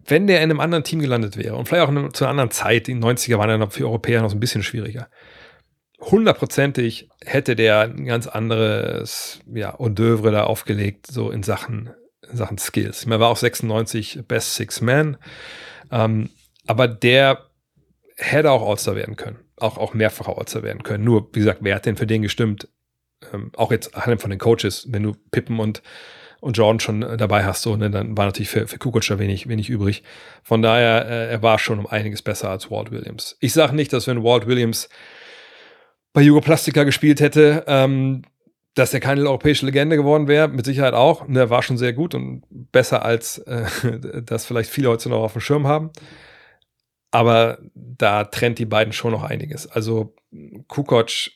Wenn der in einem anderen Team gelandet wäre und vielleicht auch in, zu einer anderen Zeit, die 90er waren ja für Europäer noch so ein bisschen schwieriger, hundertprozentig hätte der ein ganz anderes ja, Hors da aufgelegt, so in Sachen, in Sachen Skills. Ich war auch 96 Best Six Man, ähm, aber der hätte auch All-Star werden können auch, auch mehrfacher Orzer werden können. Nur, wie gesagt, wer hat denn für den gestimmt? Ähm, auch jetzt von den Coaches, wenn du Pippen und, und Jordan schon äh, dabei hast, so, ne, dann war natürlich für, für Kukoc da wenig, wenig übrig. Von daher, äh, er war schon um einiges besser als Walt Williams. Ich sage nicht, dass wenn Walt Williams bei Jugoplastica gespielt hätte, ähm, dass er keine europäische Legende geworden wäre, mit Sicherheit auch. Ne, er war schon sehr gut und besser als äh, das vielleicht viele heute noch auf dem Schirm haben. Aber da trennt die beiden schon noch einiges. Also Kukoc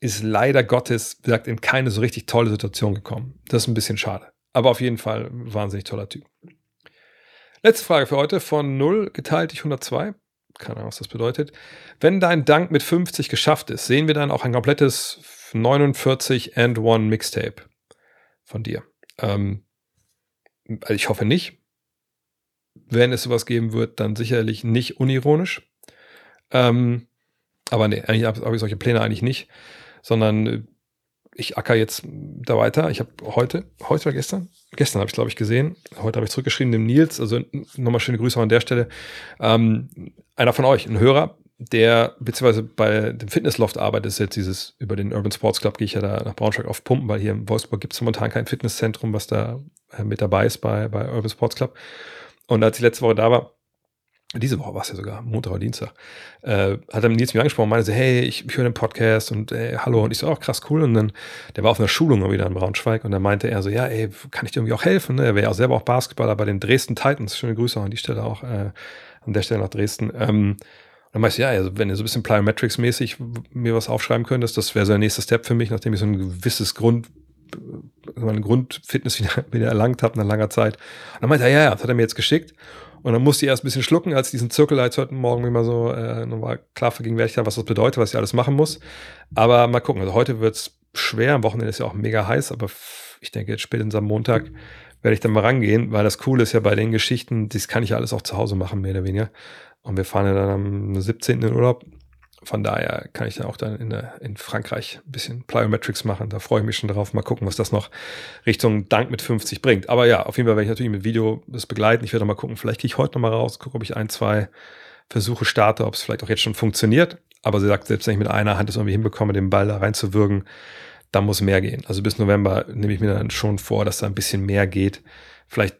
ist leider Gottes, wie gesagt, in keine so richtig tolle Situation gekommen. Das ist ein bisschen schade. Aber auf jeden Fall wahnsinnig toller Typ. Letzte Frage für heute von 0 geteilt durch 102. Keine Ahnung, was das bedeutet. Wenn dein Dank mit 50 geschafft ist, sehen wir dann auch ein komplettes 49 and 1 Mixtape von dir. Ähm, also ich hoffe nicht. Wenn es sowas geben wird, dann sicherlich nicht unironisch. Ähm, aber nee, eigentlich habe hab ich solche Pläne eigentlich nicht, sondern äh, ich acker jetzt da weiter. Ich habe heute, heute oder gestern? Gestern habe ich, glaube ich, gesehen. Heute habe ich zurückgeschrieben dem Nils, also nochmal schöne Grüße an der Stelle. Ähm, einer von euch, ein Hörer, der beziehungsweise bei dem Fitnessloft arbeitet, ist jetzt dieses, über den Urban Sports Club gehe ich ja da nach Braunschweig auf Pumpen, weil hier in Wolfsburg gibt es momentan kein Fitnesszentrum, was da äh, mit dabei ist bei, bei Urban Sports Club. Und als ich letzte Woche da war, diese Woche war es ja sogar, Montag oder Dienstag, äh, hat er Nils mich angesprochen und meinte so, hey, ich, ich höre den Podcast und ey, hallo. Und ich so, auch oh, krass, cool. Und dann, der war auf einer Schulung wieder in Braunschweig und da meinte er so, ja, ey, kann ich dir irgendwie auch helfen? Ne? Er wäre ja auch selber auch Basketballer bei den Dresden Titans. Schöne Grüße auch an die Stelle auch, äh, an der Stelle nach Dresden. Ähm, dann meinte ich, ja, also wenn du so ein bisschen Plyometrics-mäßig mir was aufschreiben könntest, das wäre so der nächste Step für mich, nachdem ich so ein gewisses Grund, meine Grundfitness wieder, wieder erlangt habe nach langer Zeit. Und dann meinte er, ja, ja, das hat er mir jetzt geschickt. Und dann musste ich erst ein bisschen schlucken, als diesen Zirkel als heute Morgen immer so äh, nochmal klar vergegenwärtigt habe, was das bedeutet, was ich alles machen muss. Aber mal gucken. Also heute wird's schwer. Am Wochenende ist ja auch mega heiß, aber ich denke, jetzt spätestens am Montag werde ich dann mal rangehen, weil das Coole ist ja bei den Geschichten, das kann ich ja alles auch zu Hause machen, mehr oder weniger. Und wir fahren ja dann am 17. in Urlaub von daher kann ich dann auch dann in, in Frankreich ein bisschen Plyometrics machen. Da freue ich mich schon drauf. Mal gucken, was das noch Richtung Dank mit 50 bringt. Aber ja, auf jeden Fall werde ich natürlich mit Video das begleiten. Ich werde mal gucken, vielleicht gehe ich heute noch mal raus, gucke, ob ich ein, zwei Versuche starte, ob es vielleicht auch jetzt schon funktioniert. Aber sie sagt, selbst wenn ich mit einer Hand es irgendwie hinbekomme, den Ball da reinzuwürgen, dann muss mehr gehen. Also bis November nehme ich mir dann schon vor, dass da ein bisschen mehr geht. Vielleicht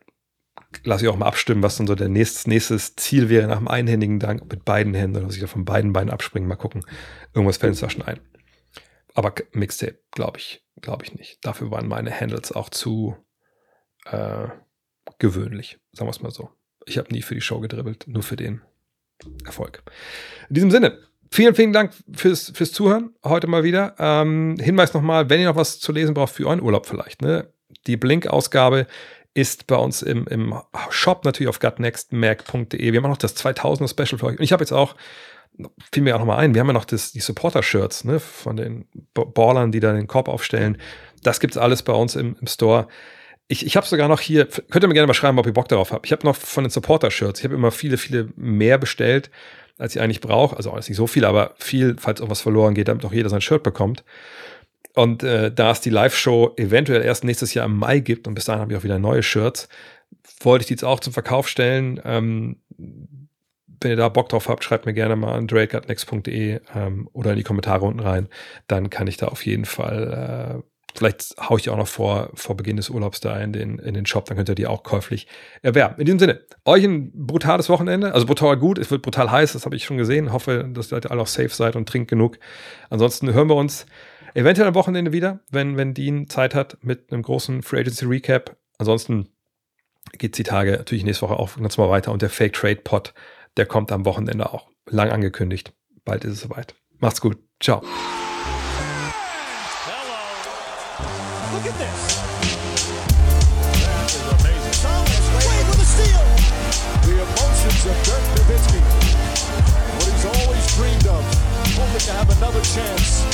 lasse ich auch mal abstimmen, was dann so der nächstes, nächstes Ziel wäre nach dem einhändigen Dank mit beiden Händen oder dass ich da von beiden Beinen abspringen. Mal gucken. Irgendwas fällt uns da schon ein. Aber Mixtape, glaube ich, glaube ich nicht. Dafür waren meine Handles auch zu äh, gewöhnlich, sagen wir es mal so. Ich habe nie für die Show gedribbelt, nur für den Erfolg. In diesem Sinne, vielen, vielen Dank fürs, fürs Zuhören heute mal wieder. Ähm, Hinweis nochmal, wenn ihr noch was zu lesen braucht für euren Urlaub vielleicht, ne? Die Blink-Ausgabe ist bei uns im, im Shop natürlich auf gutnextmac.de. Wir haben auch noch das 2000er Special für euch. Und ich habe jetzt auch, fiel mir auch noch mal ein, wir haben ja noch das, die Supporter-Shirts ne, von den Ballern, die da den Korb aufstellen. Das gibt's alles bei uns im, im Store. Ich, ich habe sogar noch hier, könnt ihr mir gerne mal schreiben, ob ihr Bock darauf habt. Ich habe noch von den Supporter-Shirts, ich habe immer viele, viele mehr bestellt, als ich eigentlich brauche. Also auch nicht so viel, aber viel, falls auch was verloren geht, damit auch jeder sein Shirt bekommt. Und äh, da es die Live-Show eventuell erst nächstes Jahr im Mai gibt und bis dahin habe ich auch wieder neue Shirts, wollte ich die jetzt auch zum Verkauf stellen. Ähm, wenn ihr da Bock drauf habt, schreibt mir gerne mal an drake.next.de ähm, oder in die Kommentare unten rein. Dann kann ich da auf jeden Fall, äh, vielleicht haue ich die auch noch vor, vor Beginn des Urlaubs da in den, in den Shop, dann könnt ihr die auch käuflich erwerben. In diesem Sinne, euch ein brutales Wochenende, also brutal gut, es wird brutal heiß, das habe ich schon gesehen. Hoffe, dass ihr alle auch safe seid und trinkt genug. Ansonsten hören wir uns Eventuell am Wochenende wieder, wenn, wenn Dean Zeit hat mit einem großen Free Agency Recap. Ansonsten geht die Tage natürlich nächste Woche auch ganz mal weiter und der Fake Trade Pod, der kommt am Wochenende auch. Lang angekündigt. Bald ist es soweit. Macht's gut. Ciao. Hello. Look at this. That is amazing. Thomas Wade with a steal. The emotions of Dirk Nowitzki. What he's always dreamed of. Hoping to have another chance